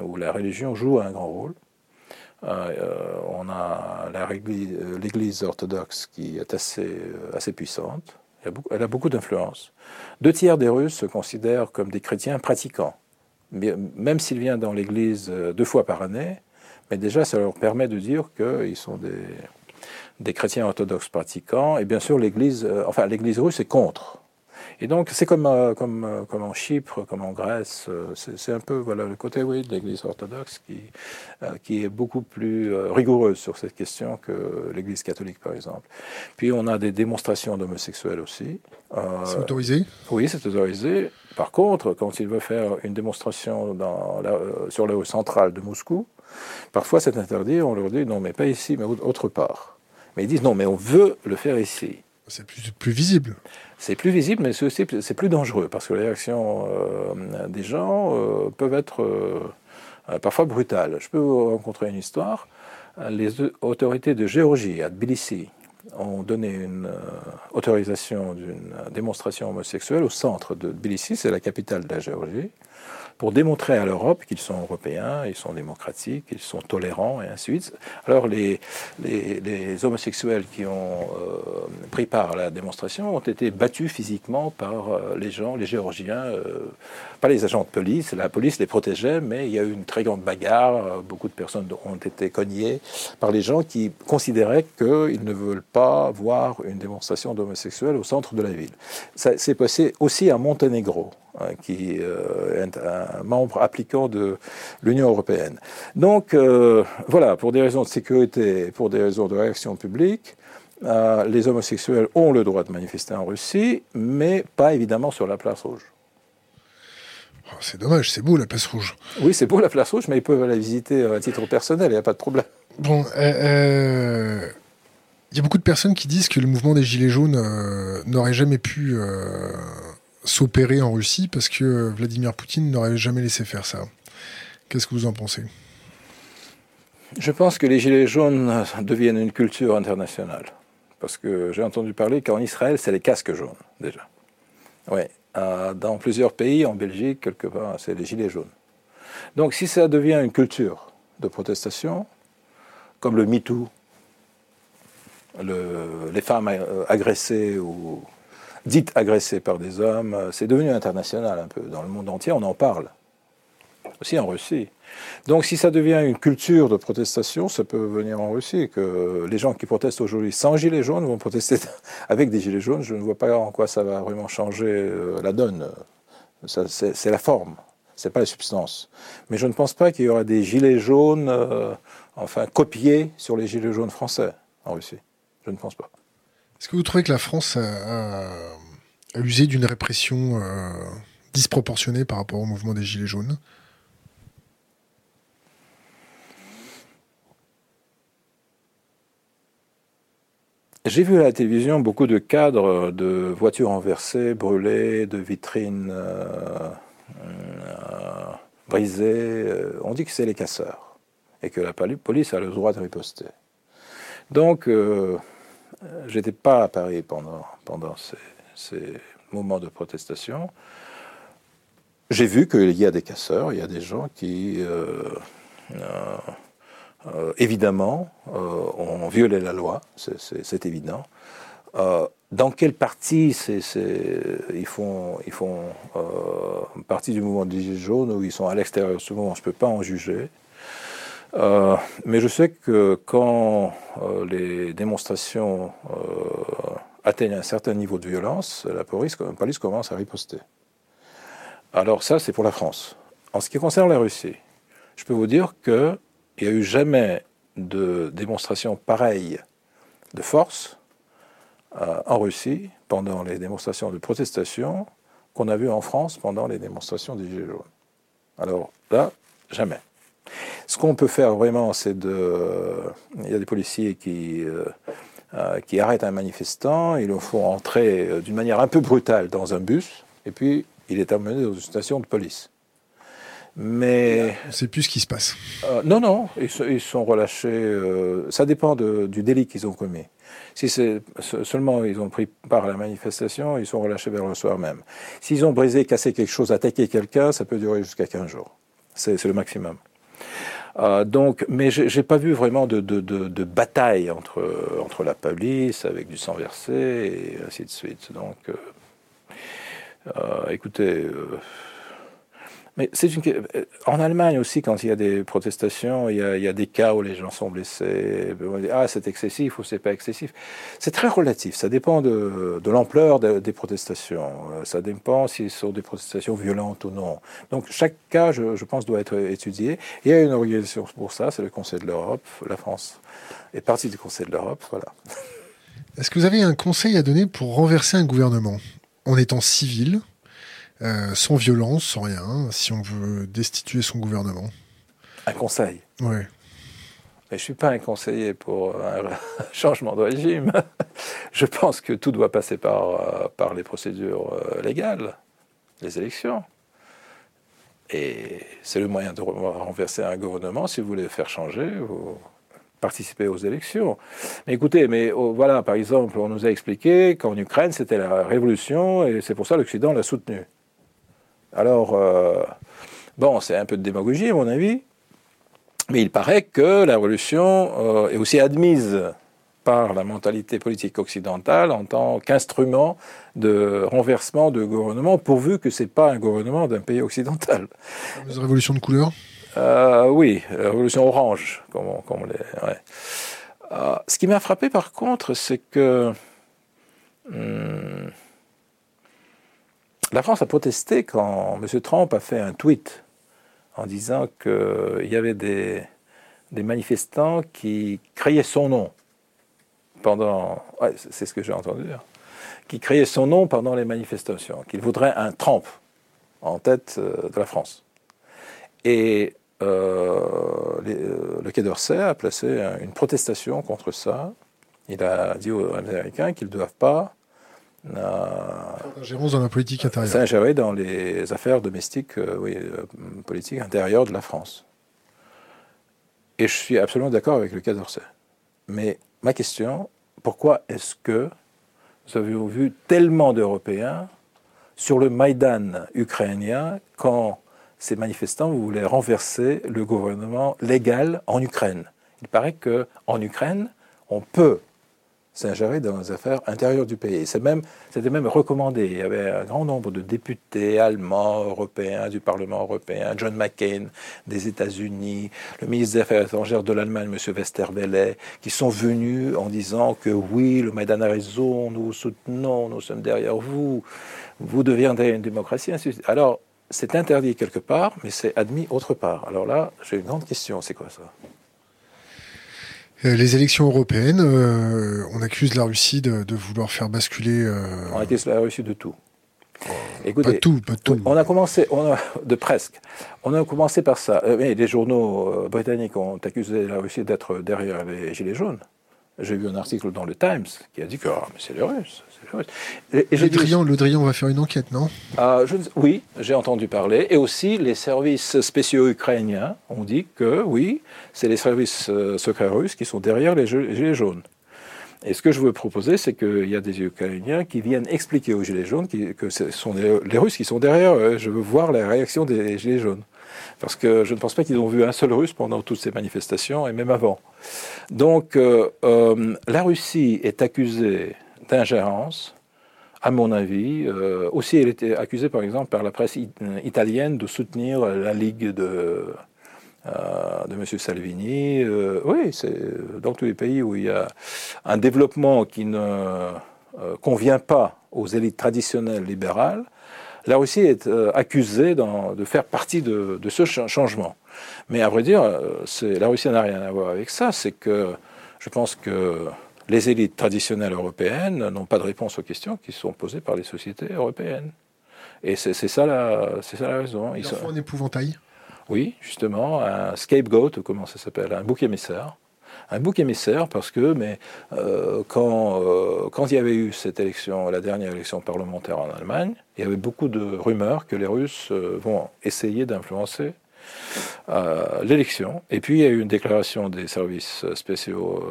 où la religion joue un grand rôle. on a l'Église orthodoxe qui est assez puissante. Elle a beaucoup, d'influence. Deux tiers des Russes se considèrent comme des chrétiens pratiquants, même s'ils viennent dans l'Église deux fois par année. Mais déjà, ça leur permet de dire qu'ils sont des, des chrétiens orthodoxes pratiquants, et bien sûr l'Église, euh, enfin l'Église russe est contre. Et donc c'est comme, euh, comme, euh, comme en Chypre, comme en Grèce, c'est un peu voilà, le côté oui, de l'Église orthodoxe qui, qui est beaucoup plus rigoureuse sur cette question que l'Église catholique par exemple. Puis on a des démonstrations d'homosexuels aussi. c'est autorisé? Oui, c'est autorisé. Par contre, quand il veut faire une démonstration dans la, sur le haut central de Moscou, parfois c'est interdit, on leur dit non mais pas ici, mais autre part. Mais ils disent non, mais on veut le faire ici. C'est plus, visible. C'est plus visible, mais c'est aussi plus dangereux parce que les réactions euh, des gens euh, peuvent être euh, parfois brutales. Je peux vous rencontrer une histoire. Les autorités de Géorgie à Tbilissi ont donné une autorisation d'une démonstration homosexuelle au centre de Tbilissi, c'est la capitale de la Géorgie pour démontrer à l'Europe qu'ils sont européens, ils sont démocratiques, ils sont tolérants et ainsi de suite. Alors les, homosexuels qui ont euh, pris part à la démonstration ont été battus physiquement par euh, les gens, les Géorgiens, euh, pas les agents de police, la police les protégeait, mais il y a eu une très grande bagarre, beaucoup de personnes ont été cognées par les gens qui considéraient qu'ils ne veulent pas voir une démonstration d'homosexuels au centre de la ville. Ça s'est passé aussi à Monténégro. Hein, qui euh, est un membre appliquant de l'Union européenne. Donc euh, voilà, pour des raisons de sécurité, pour des raisons de réaction publique, euh, les homosexuels ont le droit de manifester en Russie, mais pas évidemment sur la place rouge. Oh, c'est dommage, c'est beau la place rouge. Oui, c'est beau la place rouge, mais ils peuvent la visiter à titre personnel, il n'y a pas de problème. Bon, il y a beaucoup de personnes qui disent que le mouvement des Gilets jaunes n'aurait jamais pu s'opérer en Russie parce que Vladimir Poutine n'aurait jamais laissé faire ça. Qu'est-ce que vous en pensez? Je pense que les gilets jaunes deviennent une culture internationale. Parce que j'ai entendu parler qu'en Israël, c'est les casques jaunes, déjà. Oui, euh, dans plusieurs pays, en Belgique, quelque part, c'est les gilets jaunes. Donc si ça devient une culture de protestation, comme le MeToo, le, les femmes agressées ou dites agressées par des hommes. Euh, c'est devenu international un peu. Dans le monde entier, on en parle. Aussi en Russie. Donc si ça devient une culture de protestation, ça peut venir en Russie. Que les gens qui protestent aujourd'hui sans gilets jaunes vont protester avec des gilets jaunes. Je ne vois pas en quoi ça va vraiment changer euh, la donne. C'est la forme, c'est pas la substance. Mais je ne pense pas qu'il y aura des gilets jaunes, euh, enfin copiés sur les gilets jaunes français en Russie. Je ne pense pas. Est-ce que vous trouvez que la France a, usé d'une répression euh, disproportionnée par rapport au mouvement des Gilets jaunes? J'ai vu à la télévision beaucoup de cadres de voitures renversées, brûlées, de vitrines euh, euh, brisées. On dit que c'est les casseurs et que la police a le droit de riposter. Donc, j'étais pas à Paris pendant, pendant ces, moments de protestation. J'ai vu qu'il y a des casseurs, il y a des gens qui, euh, euh, évidemment, ont violé la loi, c'est évident. dans quelle partie ils font, ils font partie du mouvement des Gilets jaunes ou ils sont à l'extérieur? De ce mouvement, je ne peux pas en juger. Euh, mais je sais que quand euh, les démonstrations atteignent un certain niveau de violence, la police, la police commence à riposter. Alors ça, c'est pour la France. En ce qui concerne la Russie, je peux vous dire qu'il n'y a eu jamais de démonstration pareille de force en Russie pendant les démonstrations de protestation qu'on a vues en France pendant les démonstrations des Gilets jaunes. Alors là, jamais. Ce qu'on peut faire vraiment, c'est de. Il y a des policiers qui, euh, euh, qui arrêtent un manifestant, ils le font entrer euh, d'une manière un peu brutale dans un bus, et puis il est amené dans une station de police. Mais. Sait plus ce qui se passe. non, non, ils, sont relâchés. ça dépend du délit qu'ils ont commis. Si c'est seulement ils ont pris part à la manifestation, ils sont relâchés vers le soir même. S'ils ont brisé, cassé quelque chose, attaqué quelqu'un, ça peut durer jusqu'à 15 jours. C'est le maximum. Euh, donc, mais j'ai pas vu vraiment de, de, de, bataille entre, entre la police avec du sang versé et ainsi de suite. Donc, euh, euh, écoutez, mais c'est une... Euh, en Allemagne aussi, quand il y a des protestations, il y a, des cas où les gens sont blessés. On dit, ah, c'est excessif ou c'est pas excessif. C'est très relatif. Ça dépend de, l'ampleur des protestations. Euh, ça dépend si ce sont des protestations violentes ou non. Donc chaque cas, je, pense, doit être étudié. Il y a une organisation pour ça, c'est le Conseil de l'Europe. La France est partie du Conseil de l'Europe. Voilà. Est-ce que vous avez un conseil à donner pour renverser un gouvernement? En étant civil euh, sans violence, sans rien, si on veut destituer son gouvernement Un conseil Oui. Mais je ne suis pas un conseiller pour un changement de régime. je pense que tout doit passer par, euh, par les procédures euh, légales, les élections. Et c'est le moyen de renverser un gouvernement. Si vous voulez faire changer, vous participez aux élections. Mais écoutez, mais oh, voilà, par exemple, on nous a expliqué qu'en Ukraine, c'était la révolution et c'est pour ça que l'Occident l'a soutenu. Alors, euh, bon, c'est un peu de démagogie à mon avis, mais il paraît que la révolution euh, est aussi admise par la mentalité politique occidentale en tant qu'instrument de renversement de gouvernement, pourvu que ce n'est pas un gouvernement d'un pays occidental. La révolution de couleur? Euh, Oui, la révolution orange, comme on, ouais. ce qui m'a frappé par contre, c'est que... Hmm, la France a protesté quand M. Trump a fait un tweet en disant qu'il y avait des, manifestants qui criaient son nom pendant. c'est ce que j'ai entendu dire. Qui criaient son nom pendant les manifestations, qu'il voudrait un Trump en tête euh, de la France. Et euh, euh, le Quai d'Orsay a placé une protestation contre ça. Il a dit aux Américains qu'ils ne doivent pas Dans la politique intérieure. S'ingérer dans les affaires domestiques, euh, oui, euh, politiques intérieures de la France. Et je suis absolument d'accord avec le cas d'Orsay. Mais ma question, pourquoi est-ce que nous avions vu tellement d'Européens sur le Maïdan ukrainien quand ces manifestants voulaient renverser le gouvernement légal en Ukraine? Il paraît qu'en Ukraine, on peut s'ingérer dans les affaires intérieures du pays. C'est c'était même recommandé. Il y avait un grand nombre de députés allemands, européens, du Parlement européen, John McCain des États-Unis, le ministre des Affaires étrangères de l'Allemagne, M. Westerwelle, qui sont venus en disant que oui, le Maïdan a raison, nous vous soutenons, nous sommes derrière vous, vous deviendrez une démocratie. Alors, c'est interdit quelque part, mais c'est admis autre part. Alors là, j'ai une grande question, c'est quoi ça? Les élections européennes, euh, on accuse la Russie de, vouloir faire basculer. Euh, on accuse la Russie de tout. Écoutez, pas tout, pas tout. On a commencé, on a, de presque. On a commencé par ça. Mais les journaux britanniques ont accusé la Russie d'être derrière les gilets jaunes. J'ai vu un article dans le Times qui a dit que ah, c'est les Russes. Et, le, Drian, le Drian va faire une enquête, non? Euh, Oui, j'ai entendu parler. Et aussi, les services spéciaux ukrainiens ont dit que oui, c'est les services euh, secrets russes qui sont derrière les Gilets jaunes. Et ce que je veux proposer, c'est qu'il y a des Ukrainiens qui viennent expliquer aux Gilets jaunes que ce sont les, Russes qui sont derrière. Je veux voir la réaction des Gilets jaunes. Parce que je ne pense pas qu'ils ont vu un seul Russe pendant toutes ces manifestations, et même avant. Donc, euh, la Russie est accusée d'ingérence, à mon avis. Euh, aussi, elle était accusée, par exemple, par la presse italienne de soutenir la Ligue de, de M. Salvini. oui, c'est dans tous les pays où il y a un développement qui ne convient pas aux élites traditionnelles libérales, la Russie est accusée de faire partie de, ce changement. Mais à vrai dire, la Russie n'a rien à voir avec ça. C'est que je pense que les élites traditionnelles européennes n'ont pas de réponse aux questions qui sont posées par les sociétés européennes. Et c'est ça, la, ça la raison. Ils sont un épouvantail Oui, justement, un scapegoat, comment ça s'appelle, un bouc émissaire. Un bouc émissaire parce que, mais euh, quand, euh, quand il y avait eu cette élection, la dernière élection parlementaire en Allemagne, il y avait beaucoup de rumeurs que les Russes euh, vont essayer d'influencer euh, l'élection. Et puis il y a eu une déclaration des services spéciaux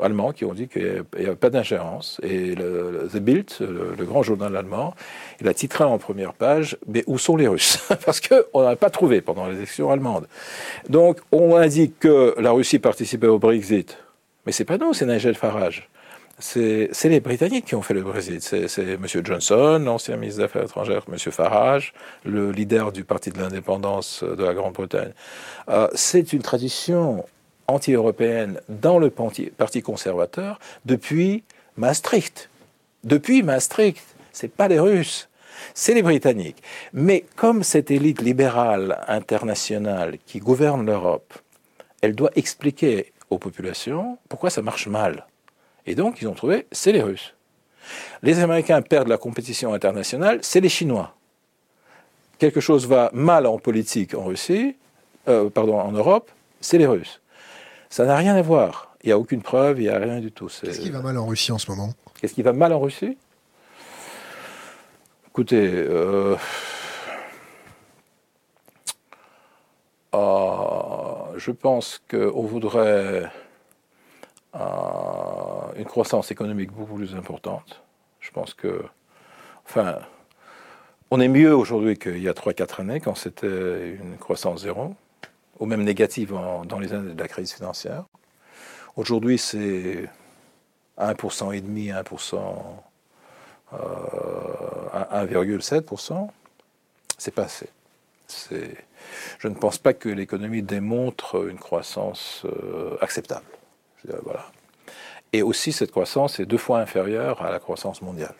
euh, allemands qui ont dit qu'il n'y avait pas d'ingérence. Et le, The Bild, le, grand journal allemand, il a titré en première page Mais où sont les Russes? Parce qu'on n'a pas trouvé pendant l'élection allemande. Donc on indique que la Russie participait au Brexit. Mais c'est pas nous, c'est Nigel Farage c'est les Britanniques qui ont fait le Brexit. C'est M. Johnson, l'ancien ministre des Affaires étrangères, M. Farage, le leader du Parti de l'indépendance de la Grande-Bretagne. Euh, c'est une tradition anti-européenne dans le Parti conservateur depuis Maastricht. Depuis Maastricht, c'est pas les Russes, c'est les Britanniques. Mais comme cette élite libérale internationale qui gouverne l'Europe, elle doit expliquer aux populations pourquoi ça marche mal. Et donc, ils ont trouvé, c'est les Russes. Les Américains perdent la compétition internationale, c'est les Chinois. Quelque chose va mal en politique en Russie, euh, pardon, en Europe, c'est les Russes. Ça n'a rien à voir. Il n'y a aucune preuve, il n'y a rien du tout. Qu'est-ce qui va mal en Russie en ce moment? Qu'est-ce qui va mal en Russie? Écoutez, euh, ah, je pense qu'on voudrait une croissance économique beaucoup plus importante. Je pense que, enfin, on est mieux aujourd'hui qu'il y a 3-4 années quand c'était une croissance zéro, ou même négative dans les années de la crise financière. Aujourd'hui, c'est 1% et demi, 1%, euh, 1,7%. C'est pas assez. Je ne pense pas que l'économie démontre une croissance euh, acceptable. Voilà. Et aussi, cette croissance est deux fois inférieure à la croissance mondiale.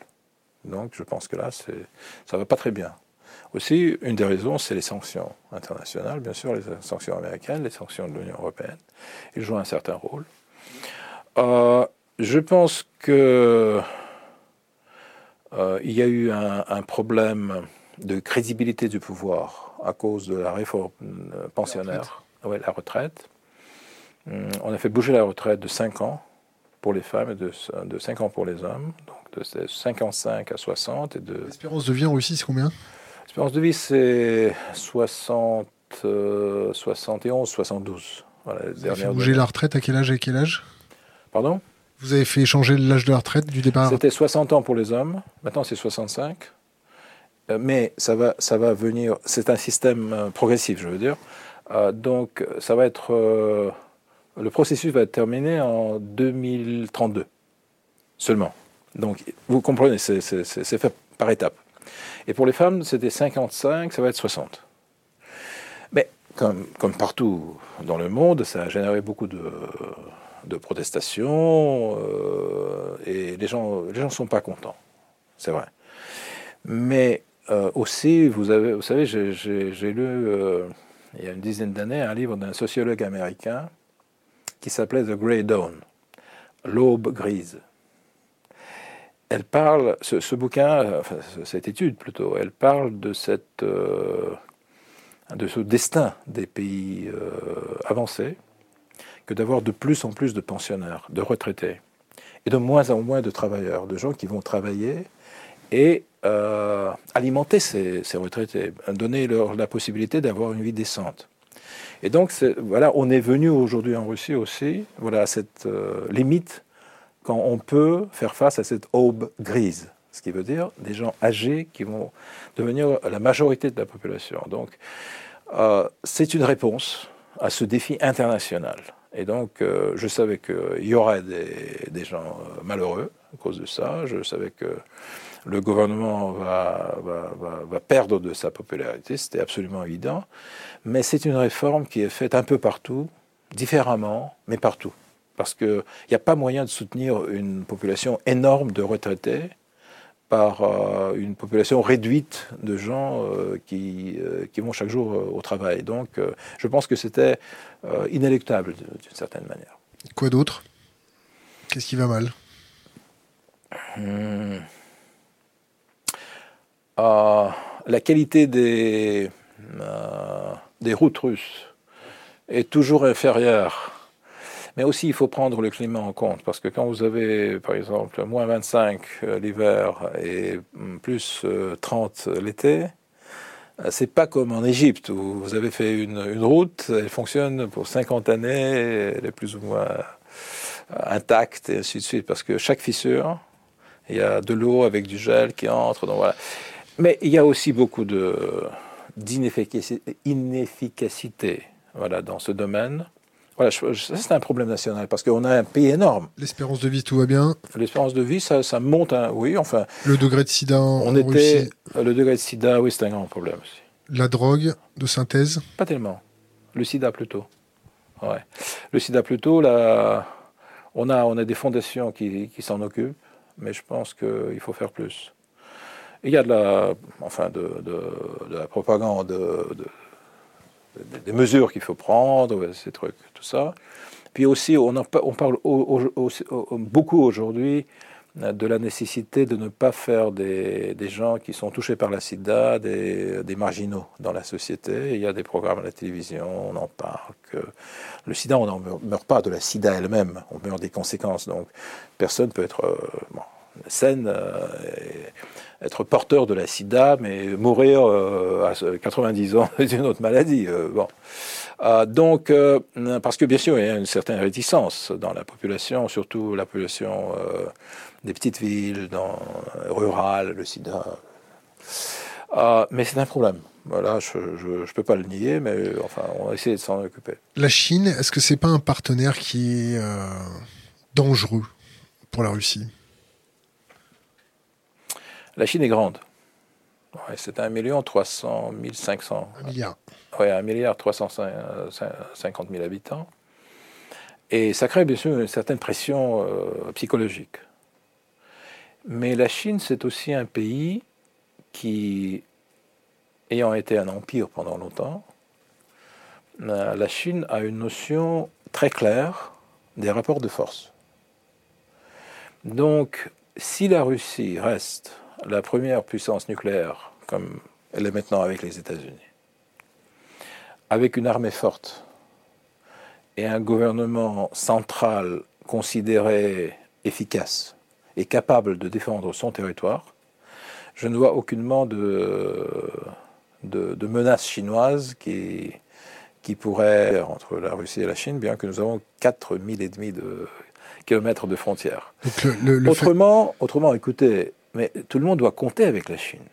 Donc, je pense que là, ça ne va pas très bien. Aussi, une des raisons, c'est les sanctions internationales, bien sûr, les sanctions américaines, les sanctions de l'Union européenne. Ils jouent un certain rôle. Euh, je pense que euh, il y a eu un, problème de crédibilité du pouvoir à cause de la réforme pensionnaire, la la retraite. Hum, on a fait bouger la retraite de 5 ans pour les femmes et de, de 5 ans pour les hommes, donc de 55 à 60. Et de... L'espérance de vie en Russie, c'est combien? L'espérance de vie, c'est 60, 71, 72. Voilà, Vous avez fait bouger la retraite à quel âge et quel âge? Pardon? Vous avez fait changer l'âge de la retraite du départ? C'était 60 ans pour les hommes, maintenant c'est 65. Euh, mais ça va, ça va venir, c'est un système euh, progressif, je veux dire. Euh, donc ça va être le processus va terminé en 2032 seulement. Donc, vous comprenez, c'est fait par étapes. Et pour les femmes, c'était 55, ça va être 60. Mais comme, partout dans le monde, ça a généré beaucoup de, protestations euh, et les gens gens sont pas contents, c'est vrai. Mais euh, aussi, vous savez, j'ai lu euh, il y a une dizaine d'années un livre d'un sociologue américain qui s'appelait The Grey Dawn, l'aube grise. Elle parle, ce, bouquin, enfin, cette étude plutôt, elle parle de, cette, euh, de ce destin des pays euh, avancés, que d'avoir de plus en plus de pensionnaires, de retraités, et de moins en moins de travailleurs, de gens qui vont travailler et euh, alimenter ces, retraités, donner leur la possibilité d'avoir une vie décente. Et donc, voilà, on est venu aujourd'hui en Russie aussi, voilà, à cette euh, limite quand on peut faire face à cette aube grise, ce qui veut dire des gens âgés qui vont devenir la majorité de la population. Donc, euh, c'est une réponse à ce défi international. Et donc, euh, je savais qu'il y aurait des, des gens malheureux à cause de ça. Je savais que le gouvernement va, va, perdre de sa popularité, c'était absolument évident. Mais c'est une réforme qui est faite un peu partout, différemment, mais partout. Parce qu'il n'y a pas moyen de soutenir une population énorme de retraités par euh, une population réduite de gens euh, qui, euh, qui, vont chaque jour au travail. Donc je pense que c'était inéluctable d'une certaine manière. Quoi d'autre? Qu'est-ce qui va mal? Hmm. La qualité des, des routes russes est toujours inférieure mais aussi, il faut prendre le climat en compte, parce que quand vous avez, par exemple, moins 25 euh, l'hiver et mm, plus 30 euh, l'été, euh, c'est pas comme en Égypte où vous avez fait une, une, route, elle fonctionne pour 50 années, elle est plus ou moins intacte et ainsi de suite, parce que chaque fissure, il y a de l'eau avec du gel qui entre. Donc voilà. Mais il y a aussi beaucoup d'inefficacité voilà, dans ce domaine. Voilà, c'est un problème national parce qu'on a un pays énorme. L'espérance de vie, tout va bien? L'espérance de vie, ça, ça monte, hein, oui, enfin. Le degré de sida en, on était, Le degré de sida, oui, c'est un grand problème aussi. La drogue de synthèse? Pas tellement. Le sida plutôt. Ouais. Le sida plutôt, là, on a, on a des fondations qui, qui s'en occupent, mais je pense qu'il faut faire plus. Il y a de la, enfin, de, la propagande de, des mesures qu'il faut prendre, ces trucs, tout ça. Puis aussi, on, on parle beaucoup aujourd'hui euh, de la nécessité de ne pas faire des, des, gens qui sont touchés par la sida des, des, marginaux dans la société. Il y a des programmes à la télévision, on en parle. Le sida, on n'en meurt pas de la sida elle-même, on meurt des conséquences. Donc personne peut être euh, saine euh, être porteur de la sida, mais mourir euh, à 90 ans d'une autre maladie. Euh, bon. Euh, donc, parce que bien sûr, il y a une certaine réticence dans la population, surtout la population des petites villes, dans, rurales, le sida. mais c'est un problème. Voilà, je ne peux pas le nier, mais enfin, on va essayer de s'en occuper. La Chine, est-ce que c'est pas un partenaire qui est dangereux pour la Russie? La Chine est grande. c'est un million 300 500. Un milliard. Oui, un milliard 350 000 habitants. Et ça crée bien sûr une certaine pression euh, psychologique. Mais la Chine, c'est aussi un pays qui, ayant été un empire pendant longtemps, euh, la Chine a une notion très claire des rapports de force. Donc, si la Russie reste la première puissance nucléaire, comme elle est maintenant avec les États-Unis, avec une armée forte et un gouvernement central considéré efficace et capable de défendre son territoire, je ne vois aucunement de, de, menace chinoise qui, qui pourrait entre la Russie et la Chine, bien que nous avons 4000 et demi de kilomètres de frontières. autrement, autrement, écoutez, mais tout le monde doit compter avec la Chine.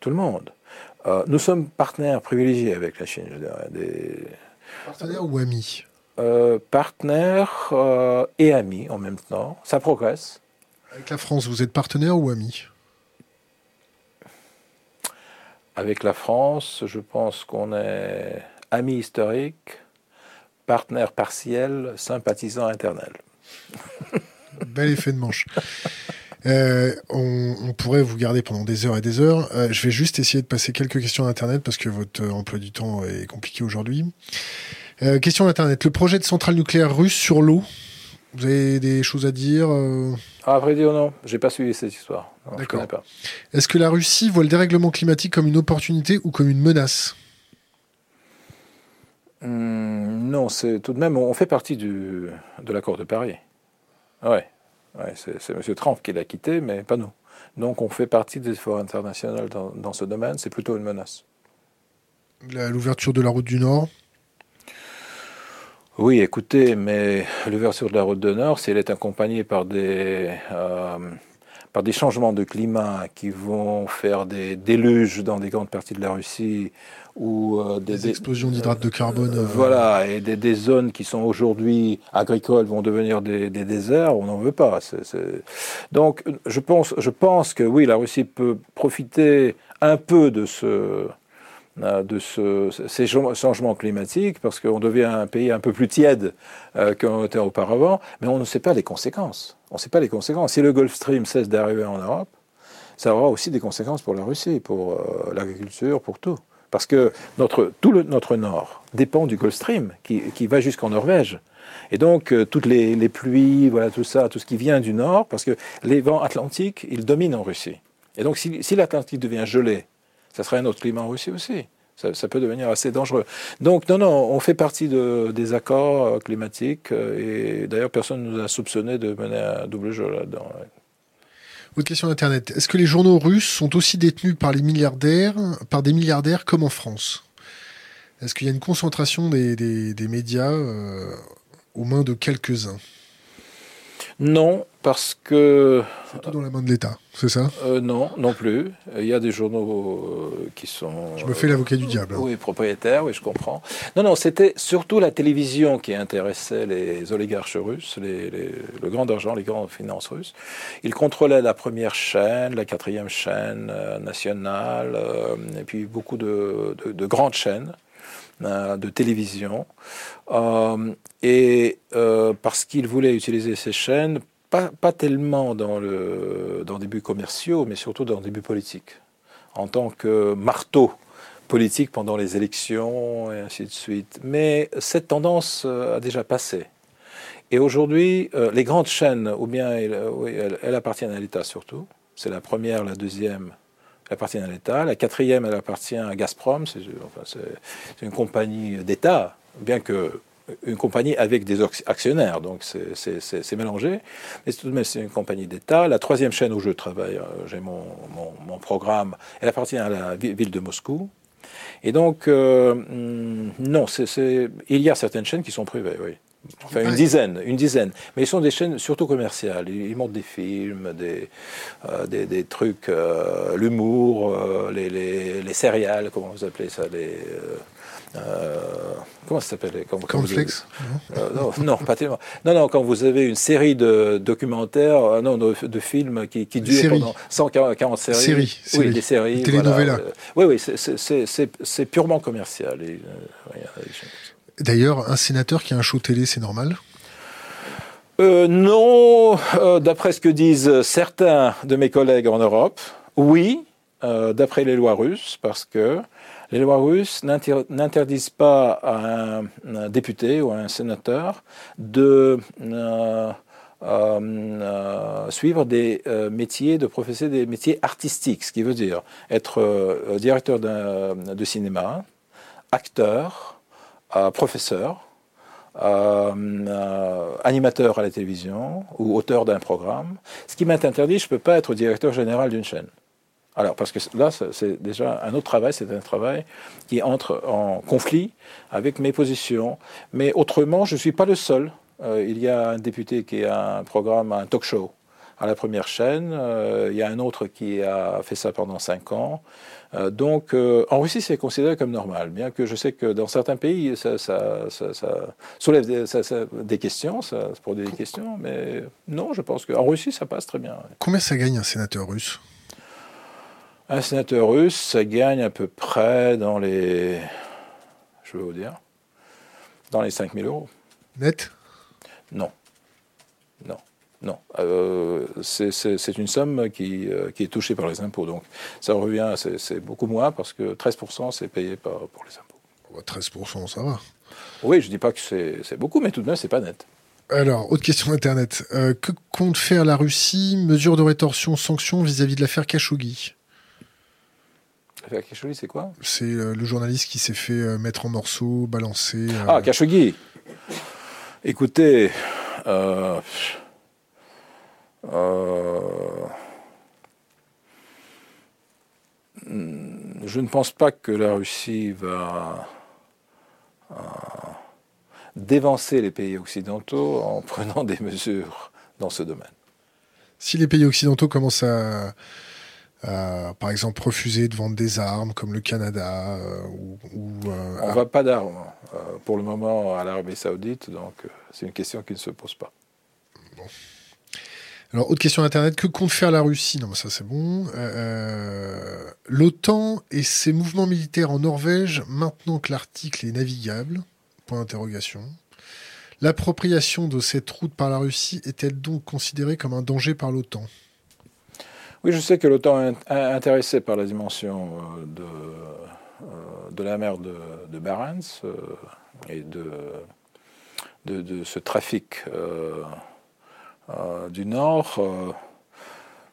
Tout le monde. Euh, nous sommes partenaires privilégiés avec la Chine, je dirais. Des... Partenaires ou amis euh, Partenaires euh, et amis en même temps. Ça progresse. Avec la France, vous êtes partenaire ou ami Avec la France, je pense qu'on est amis historiques, partenaires partiels, sympathisants internels. Bel effet de manche. Euh, on, pourrait vous garder pendant des heures et des heures. Euh, je vais juste essayer de passer quelques questions d'Internet parce que votre emploi du temps est compliqué aujourd'hui. Euh, question d'Internet. Le projet de centrale nucléaire russe sur l'eau, vous avez des choses à dire ah, À vrai dire, non. J'ai pas suivi cette histoire. D'accord. Est-ce que la Russie voit le dérèglement climatique comme une opportunité ou comme une menace? Hum, Non, c'est tout de même, on fait partie du, de l'accord de Paris. Ouais c'est M. Trump qui l'a quitté, mais pas nous. Donc on fait partie des efforts internationaux dans, ce domaine, c'est plutôt une menace. L'ouverture de la route du Nord? Oui, écoutez, mais l'ouverture de la route du Nord, si elle est accompagnée par des, euh, par des changements de climat qui vont faire des déluges dans des grandes parties de la Russie ou euh, des, explosions d'hydrates de carbone. Euh, voilà, et des, zones qui sont aujourd'hui agricoles vont devenir des, déserts, on n'en veut pas. Donc je pense, je pense que oui, la Russie peut profiter un peu de ce euh, de ce, ces changements climatiques, parce qu'on devient un pays un peu plus tiède euh, qu'on était auparavant, mais on ne sait pas les conséquences. On ne sait pas les conséquences. Si le Gulf Stream cesse d'arriver en Europe, ça aura aussi des conséquences pour la Russie, pour l'agriculture, pour tout. Parce que tout notre nord dépend du Gulf Stream, qui, qui va jusqu'en Norvège. Et donc, toutes les, pluies, voilà, tout ça, tout ce qui vient du nord, parce que les vents atlantiques, ils dominent en Russie. Et donc, si, l'Atlantique devient gelé, ça serait un autre climat en Russie aussi. Ça, peut devenir assez dangereux. Donc, non, non, on fait partie de, des accords euh, climatiques. Euh, et d'ailleurs, personne ne nous a soupçonné de mener un double jeu là-dedans. Autre question d'Internet. Est-ce que les journaux russes sont aussi détenus par les milliardaires, par des milliardaires comme en France? Est-ce qu'il y a une concentration des, médias euh, aux mains de quelques-uns? Non, parce que... Tout dans la main de l'État, c'est ça? euh, Non, non plus. Il y a des journaux euh, qui sont... Je me fais l'avocat du diable. Hein. Oui, propriétaires, oui, je comprends. Non, non, c'était surtout la télévision qui intéressait les oligarches russes, les, le grand argent, les grandes finances russes. Ils contrôlaient la première chaîne, la quatrième chaîne euh, nationale, et puis beaucoup de, de grandes chaînes de télévision. et parce qu'ils voulaient utiliser ces chaînes pas, tellement dans, le, dans des buts commerciaux, mais surtout dans des buts politiques, en tant que marteau politique pendant les élections et ainsi de suite. Mais cette tendance euh, a déjà passé. Et aujourd'hui, euh, les grandes chaînes, ou bien elles, elles, appartiennent à l'État surtout, c'est la première, la deuxième, elle appartient à l'État, la quatrième, elle appartient à Gazprom, c'est une compagnie d'État, bien que une compagnie avec des actionnaires, donc c'est mélangé. Mais tout de même, c'est une compagnie d'État. La troisième chaîne où je travaille, euh, j'ai mon, mon, programme, elle appartient à la ville de Moscou. Et donc, euh, hmm, non, il y a certaines chaînes qui sont privées, oui. Enfin, une dizaine, une dizaine. Mais ils sont des chaînes surtout commerciales. Ils, montrent des films, des, euh, des, des, trucs, l'humour, les, les, les, céréales, comment vous appelez ça, les, comment ça s'appelle quand, euh, non, non, pas tellement. Non, non, quand vous avez une série de documentaires, euh, non, de, films qui, qui durent pendant 140 séries. Séries. Oui, des séries. Télénovelas. oui, oui, c'est purement commercial. D'ailleurs, un sénateur qui a un show télé, c'est normal? Non, d'après ce que disent certains de mes collègues en Europe, oui, d'après les lois russes, parce que les lois russes n'interdisent pas à un, député ou à un sénateur de euh, euh, suivre des euh, métiers, de professer des métiers artistiques, ce qui veut dire être directeur de cinéma, acteur, professeur, animateur à la télévision ou auteur d'un programme. Ce qui m'est interdit, je ne peux pas être directeur général d'une chaîne. Alors, parce que là, c'est déjà un autre travail, c'est un travail qui entre en conflit avec mes positions. Mais autrement, je ne suis pas le seul. Euh, il y a un député qui a un programme, un talk show à la première chaîne. Euh, il y a un autre qui a fait ça pendant cinq ans. Euh, donc, en Russie, c'est considéré comme normal, bien que je sais que dans certains pays, ça, soulève des, questions, ça produit des questions, mais non, je pense qu'en Russie, ça passe très bien. Combien ça gagne un sénateur russe? Un sénateur russe, ça gagne à peu près dans les. Je vais vous dire. Dans les 5000 euros. Net? Non. Non. Non. Euh, c'est une somme qui, euh, qui, est touchée par les impôts. Donc ça revient, c'est beaucoup moins parce que 13% c'est payé par, pour les impôts. 13% ça va. Oui, je ne dis pas que c'est beaucoup, mais tout de même, c'est pas net. Alors, autre question d'Internet. Euh, que compte faire la Russie? Mesures de rétorsion, sanctions vis-à-vis de l'affaire Khashoggi? C'est quoi? C'est euh, le journaliste qui s'est fait euh, mettre en morceaux, balancer. Euh. Ah, Khashoggi Écoutez, je ne pense pas que la Russie va dévancer les pays occidentaux en prenant des mesures dans ce domaine. Si les pays occidentaux commencent à, par exemple, refuser de vendre des armes, comme le Canada euh, ou, on ne va pas d'armes pour le moment à l'Arabie Saoudite, donc c'est une question qui ne se pose pas. Alors, autre question Internet, que compte faire la Russie? Non, ça c'est bon. Euh, L'OTAN et ses mouvements militaires en Norvège, maintenant que l'article est navigable? Point d'interrogation. L'appropriation de cette route par la Russie est-elle donc considérée comme un danger par l'OTAN? Oui, je sais que l'OTAN est intéressée par la dimension euh, de, euh, de la mer de, Barents et de, ce trafic. Euh, du Nord. Euh,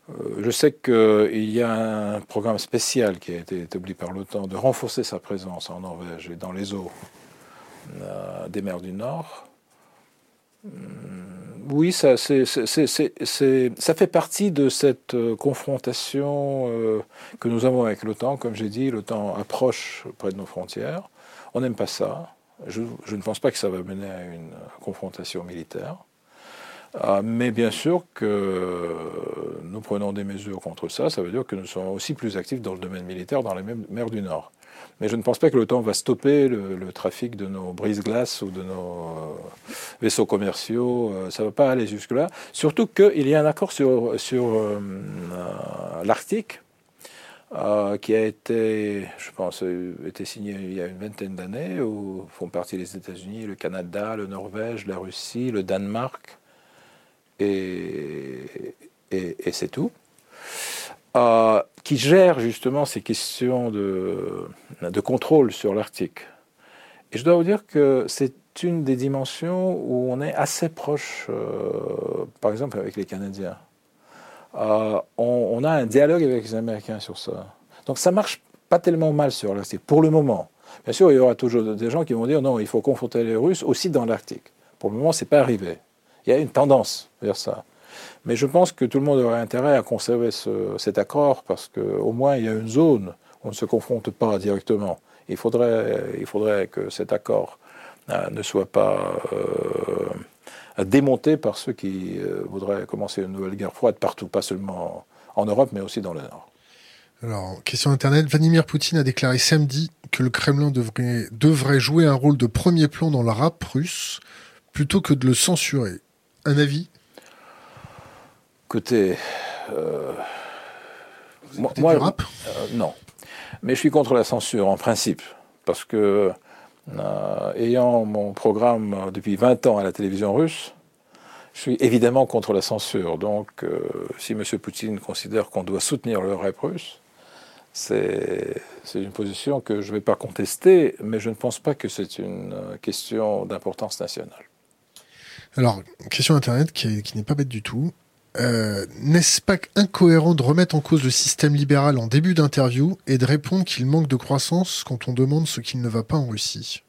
euh, je sais qu'il y a un programme spécial qui a été établi par l'OTAN de renforcer sa présence en Norvège et dans les eaux des mers du Nord. Oui, ça, ça fait partie de cette confrontation que nous avons avec l'OTAN. Comme j'ai dit, l'OTAN approche près de nos frontières. On n'aime pas ça. Je, ne pense pas que ça va mener à une confrontation militaire. Ah, mais bien sûr que nous prenons des mesures contre ça. Ça veut dire que nous sommes aussi plus actifs dans le domaine militaire dans les mers du Nord. Mais je ne pense pas que l'OTAN va stopper le, trafic de nos brise-glaces ou de nos euh, vaisseaux commerciaux. Euh, ça ne va pas aller jusque-là. Surtout qu'il y a un accord sur, euh, l'Arctique qui a été, je pense, été signé il y a une vingtaine d'années, où font partie les États-Unis, le Canada, le Norvège, la Russie, le Danemark, et, c'est tout, euh, qui gère justement ces questions de, contrôle sur l'Arctique. Et je dois vous dire que c'est une des dimensions où on est assez proche, euh, par exemple avec les Canadiens. Euh, on, a un dialogue avec les Américains sur ça. Donc ça marche pas tellement mal sur l'Arctique, pour le moment. Bien sûr, il y aura toujours des gens qui vont dire non, il faut confronter les Russes aussi dans l'Arctique. Pour le moment, c'est pas arrivé. Il y a une tendance vers ça. Mais je pense que tout le monde aurait intérêt à conserver cet accord parce qu'au moins il y a une zone où on ne se confronte pas directement. Il faudrait, que cet accord euh, ne soit pas euh, démonté par ceux qui euh, voudraient commencer une nouvelle guerre froide partout, pas seulement en Europe, mais aussi dans le Nord. Alors, question Internet, Vladimir Poutine a déclaré samedi que le Kremlin devrait, devrait jouer un rôle de premier plan dans le rap russe plutôt que de le censurer. Un avis? Écoutez, euh, moi, rap? euh, non, mais je suis contre la censure en principe, parce que euh, ayant mon programme depuis 20 ans à la télévision russe, je suis évidemment contre la censure. Donc, si M. Poutine considère qu'on doit soutenir le rap russe, c'est une position que je ne vais pas contester, mais je ne pense pas que c'est une question d'importance nationale. Alors, question Internet qui, n'est pas bête du tout. Euh, n'est-ce pas incohérent de remettre en cause le système libéral en début d'interview et de répondre qu'il manque de croissance quand on demande ce qui ne va pas en Russie?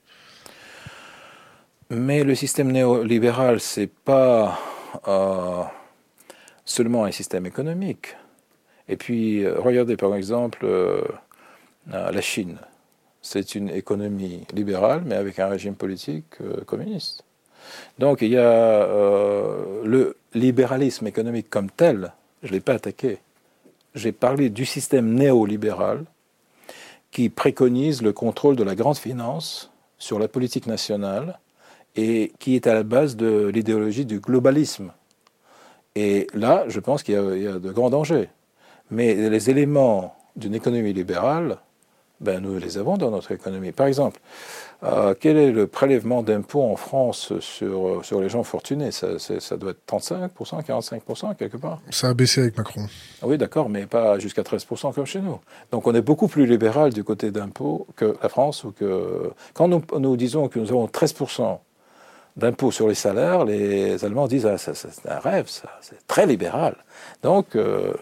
Mais le système néolibéral, c'est pas euh, seulement un système économique. Et puis, euh, regardez par exemple la Chine. C'est une économie libérale, mais avec un régime politique communiste. Donc il y a euh, le libéralisme économique comme tel, je ne l'ai pas attaqué. J'ai parlé du système néolibéral qui préconise le contrôle de la grande finance sur la politique nationale et qui est à la base de l'idéologie du globalisme. Et là, je pense qu'il y, a de grands dangers. Mais les éléments d'une économie libérale, ben, nous les avons dans notre économie. Par exemple, euh, quel est le prélèvement d'impôts en France sur, euh, sur les gens fortunés? Ça, ça, doit être 35%, 45% quelque part? Ça a baissé avec Macron. Oui, d'accord, mais pas jusqu'à 13% comme chez nous. Donc on est beaucoup plus libéral du côté d'impôts que la France. Ou que... Quand nous, nous disons que nous avons 13% d'impôts sur les salaires, les Allemands disent ah, c'est un rêve, ça, c'est très libéral. Donc euh,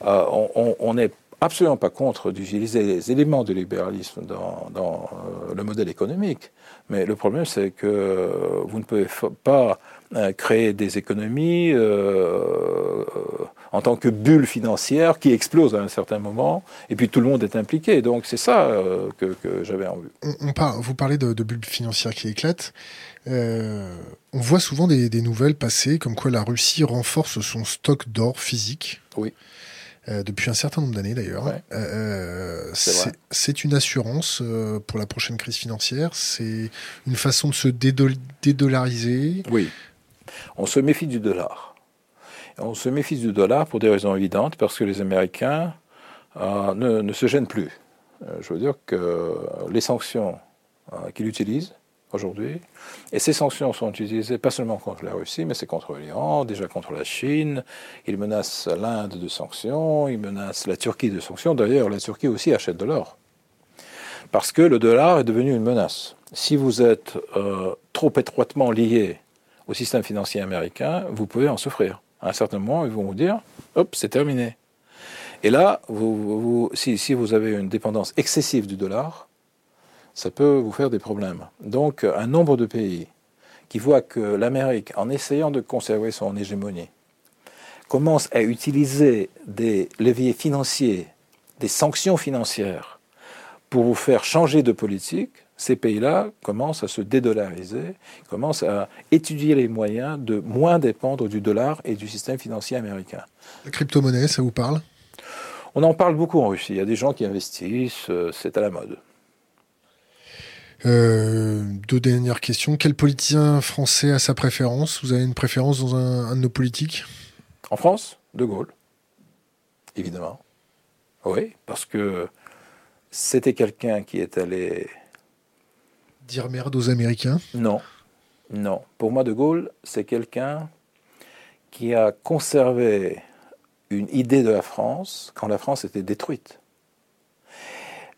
on, on est absolument pas contre d'utiliser les éléments du libéralisme dans, euh, le modèle économique. Mais le problème, c'est que vous ne pouvez pas euh, créer des économies euh, en tant que bulle financière qui explose à un certain moment, et puis tout le monde est impliqué. Donc c'est ça que, j'avais en vue. On, parle, vous parlez de, de bulles financières qui éclatent. Euh, on voit souvent des, nouvelles passer comme quoi la Russie renforce son stock d'or physique. Oui. Euh, depuis un certain nombre d'années d'ailleurs. c'est une assurance pour la prochaine crise financière. C'est une façon de se dédollariser. Oui. On se méfie du dollar. On se méfie du dollar pour des raisons évidentes, parce que les Américains euh, ne, se gênent plus. Euh, je veux dire que les sanctions euh, qu'il utilise aujourd'hui, et ces sanctions sont utilisées pas seulement contre la Russie, mais c'est contre l'Iran, déjà contre la Chine, il menace l'Inde de sanctions, il menace la Turquie de sanctions. D'ailleurs, la Turquie aussi achète de l'or. Parce que le dollar est devenu une menace. Si vous êtes trop étroitement lié au système financier américain, vous pouvez en souffrir à un certain moment, ils vont vous dire, hop, c'est terminé. Et là, si, vous avez une dépendance excessive du dollar, ça peut vous faire des problèmes. Donc, un nombre de pays qui voient que l'Amérique, en essayant de conserver son hégémonie, commence à utiliser des leviers financiers, des sanctions financières, pour vous faire changer de politique, ces pays-là commencent à se dédollariser, commencent à étudier les moyens de moins dépendre du dollar et du système financier américain. La crypto-monnaie, ça vous parle? On en parle beaucoup en Russie. Il y a des gens qui investissent, euh, c'est à la mode. Euh, deux dernières questions. Quel politicien français a sa préférence? Vous avez une préférence dans un, un de nos politiques? En France De Gaulle, évidemment. Oui, parce que c'était quelqu'un qui est allé Dire merde aux Américains? Non, non. Pour moi, De Gaulle, c'est quelqu'un qui a conservé une idée de la France quand la France était détruite.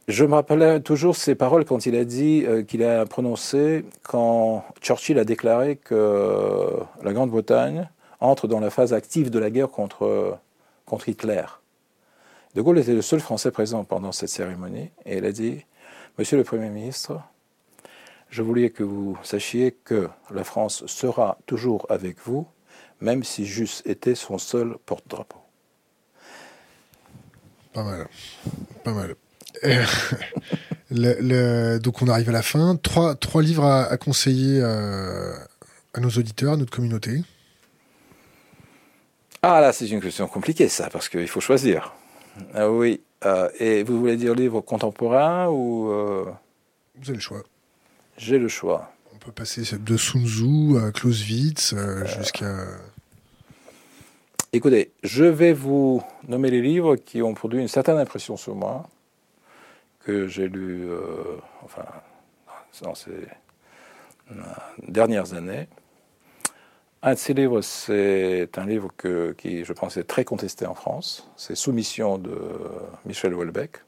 Je me rappelais toujours ces paroles quand il a dit, euh, qu'il a prononcé quand Churchill a déclaré que la Grande-Bretagne entre dans la phase active de la guerre contre, contre Hitler. De Gaulle était le seul Français présent pendant cette cérémonie et il a dit Monsieur le Premier ministre, je voulais que vous sachiez que la France sera toujours avec vous, même si Juste était son seul porte-drapeau. Pas mal. Pas mal. le, donc on arrive à la fin. Trois, trois livres à, conseiller euh, à, nos auditeurs, à notre communauté. Ah là, c'est une question compliquée ça, parce qu'il faut choisir. Ah oui. Euh, et vous voulez dire livre contemporain ou... Euh, vous avez le choix. J'ai le choix. On peut passer de Sun Tzu à Clausewitz euh, euh. jusqu'à. Écoutez, je vais vous nommer les livres qui ont produit une certaine impression sur moi, que j'ai lu euh, enfin, dans ces dernières années. Un de ces livres, c'est un livre qui, je pense, est très contesté en France. C'est Soumission de Michel Houellebecq.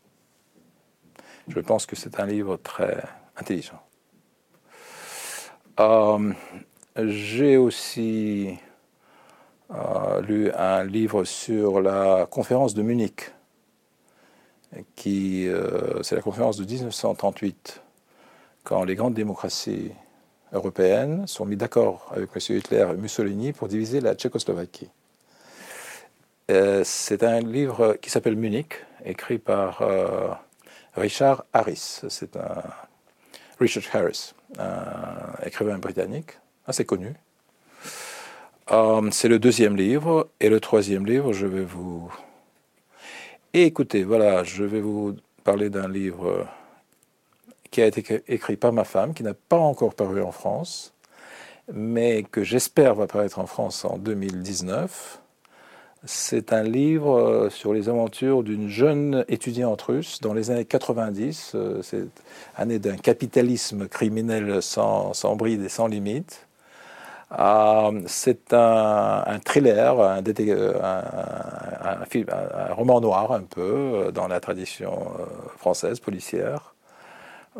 Je pense que c'est un livre très intelligent. Euh, j'ai aussi euh, lu un livre sur la conférence de Munich, euh, c'est la conférence de 1938, quand les grandes démocraties européennes sont mis d'accord avec M. Hitler et Mussolini pour diviser la Tchécoslovaquie. c'est un livre qui s'appelle Munich, écrit par Richard Harris. C'est un Richard Harris un écrivain britannique assez connu. Euh, c'est le deuxième livre. Et le troisième livre, je vais vous... écoutez, voilà, je vais vous parler d'un livre qui a été écrit par ma femme, qui n'a pas encore paru en France, mais que j'espère va paraître en France en 2019. C'est un livre euh, sur les aventures d'une jeune étudiante russe dans les années 90. Euh, c'est année d'un capitalisme criminel sans, sans, bride et sans limite. Euh, c'est un, thriller, un, un, roman noir un peu dans la tradition française policière,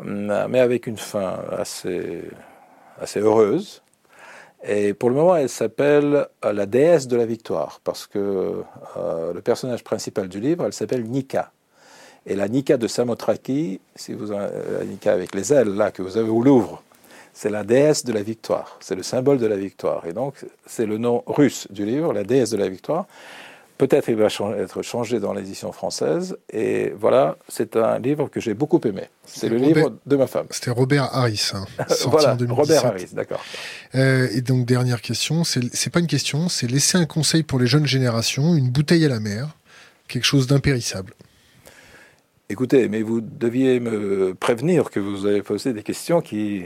mais avec une fin assez, heureuse. Et pour le moment, elle s'appelle euh, la déesse de la victoire, parce que euh, le personnage principal du livre, elle s'appelle Nika. Et la Nika de Samothraki, si vous la Nika avec les ailes là que vous avez au Louvre, c'est la déesse de la victoire, c'est le symbole de la victoire. Et donc, c'est le nom russe du livre, la déesse de la victoire. Peut-être il va être changé dans l'édition française. Et voilà, c'est un livre que j'ai beaucoup aimé. C'est le livre de ma femme. C'était Robert Harris. Hein, voilà, Robert Harris, d'accord. Euh, et donc, dernière question, c'est pas une question, c'est laisser un conseil pour les jeunes générations, une bouteille à la mer, quelque chose d'impérissable. Écoutez, mais vous deviez me prévenir que vous allez poser des questions qui,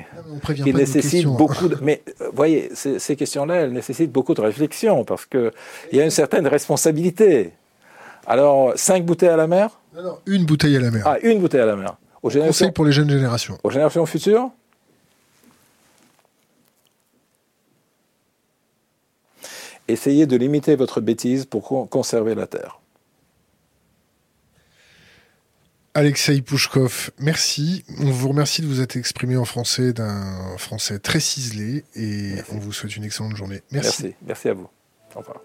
qui nécessitent beaucoup de... Mais euh, voyez, ces, questions-là, elles nécessitent beaucoup de réflexion parce qu'il y a une certaine responsabilité. Alors, cinq bouteilles à la mer? Non, une bouteille à la mer. Ah, une bouteille à la mer. Aux Conseil pour les jeunes générations. Aux générations futures? Essayez de limiter votre bêtise pour conserver la Terre. Alexei Pouchkov, merci. On vous remercie de vous être exprimé en français d'un français très ciselé et on vous souhaite une excellente journée. Merci. Merci, merci à vous. Au revoir.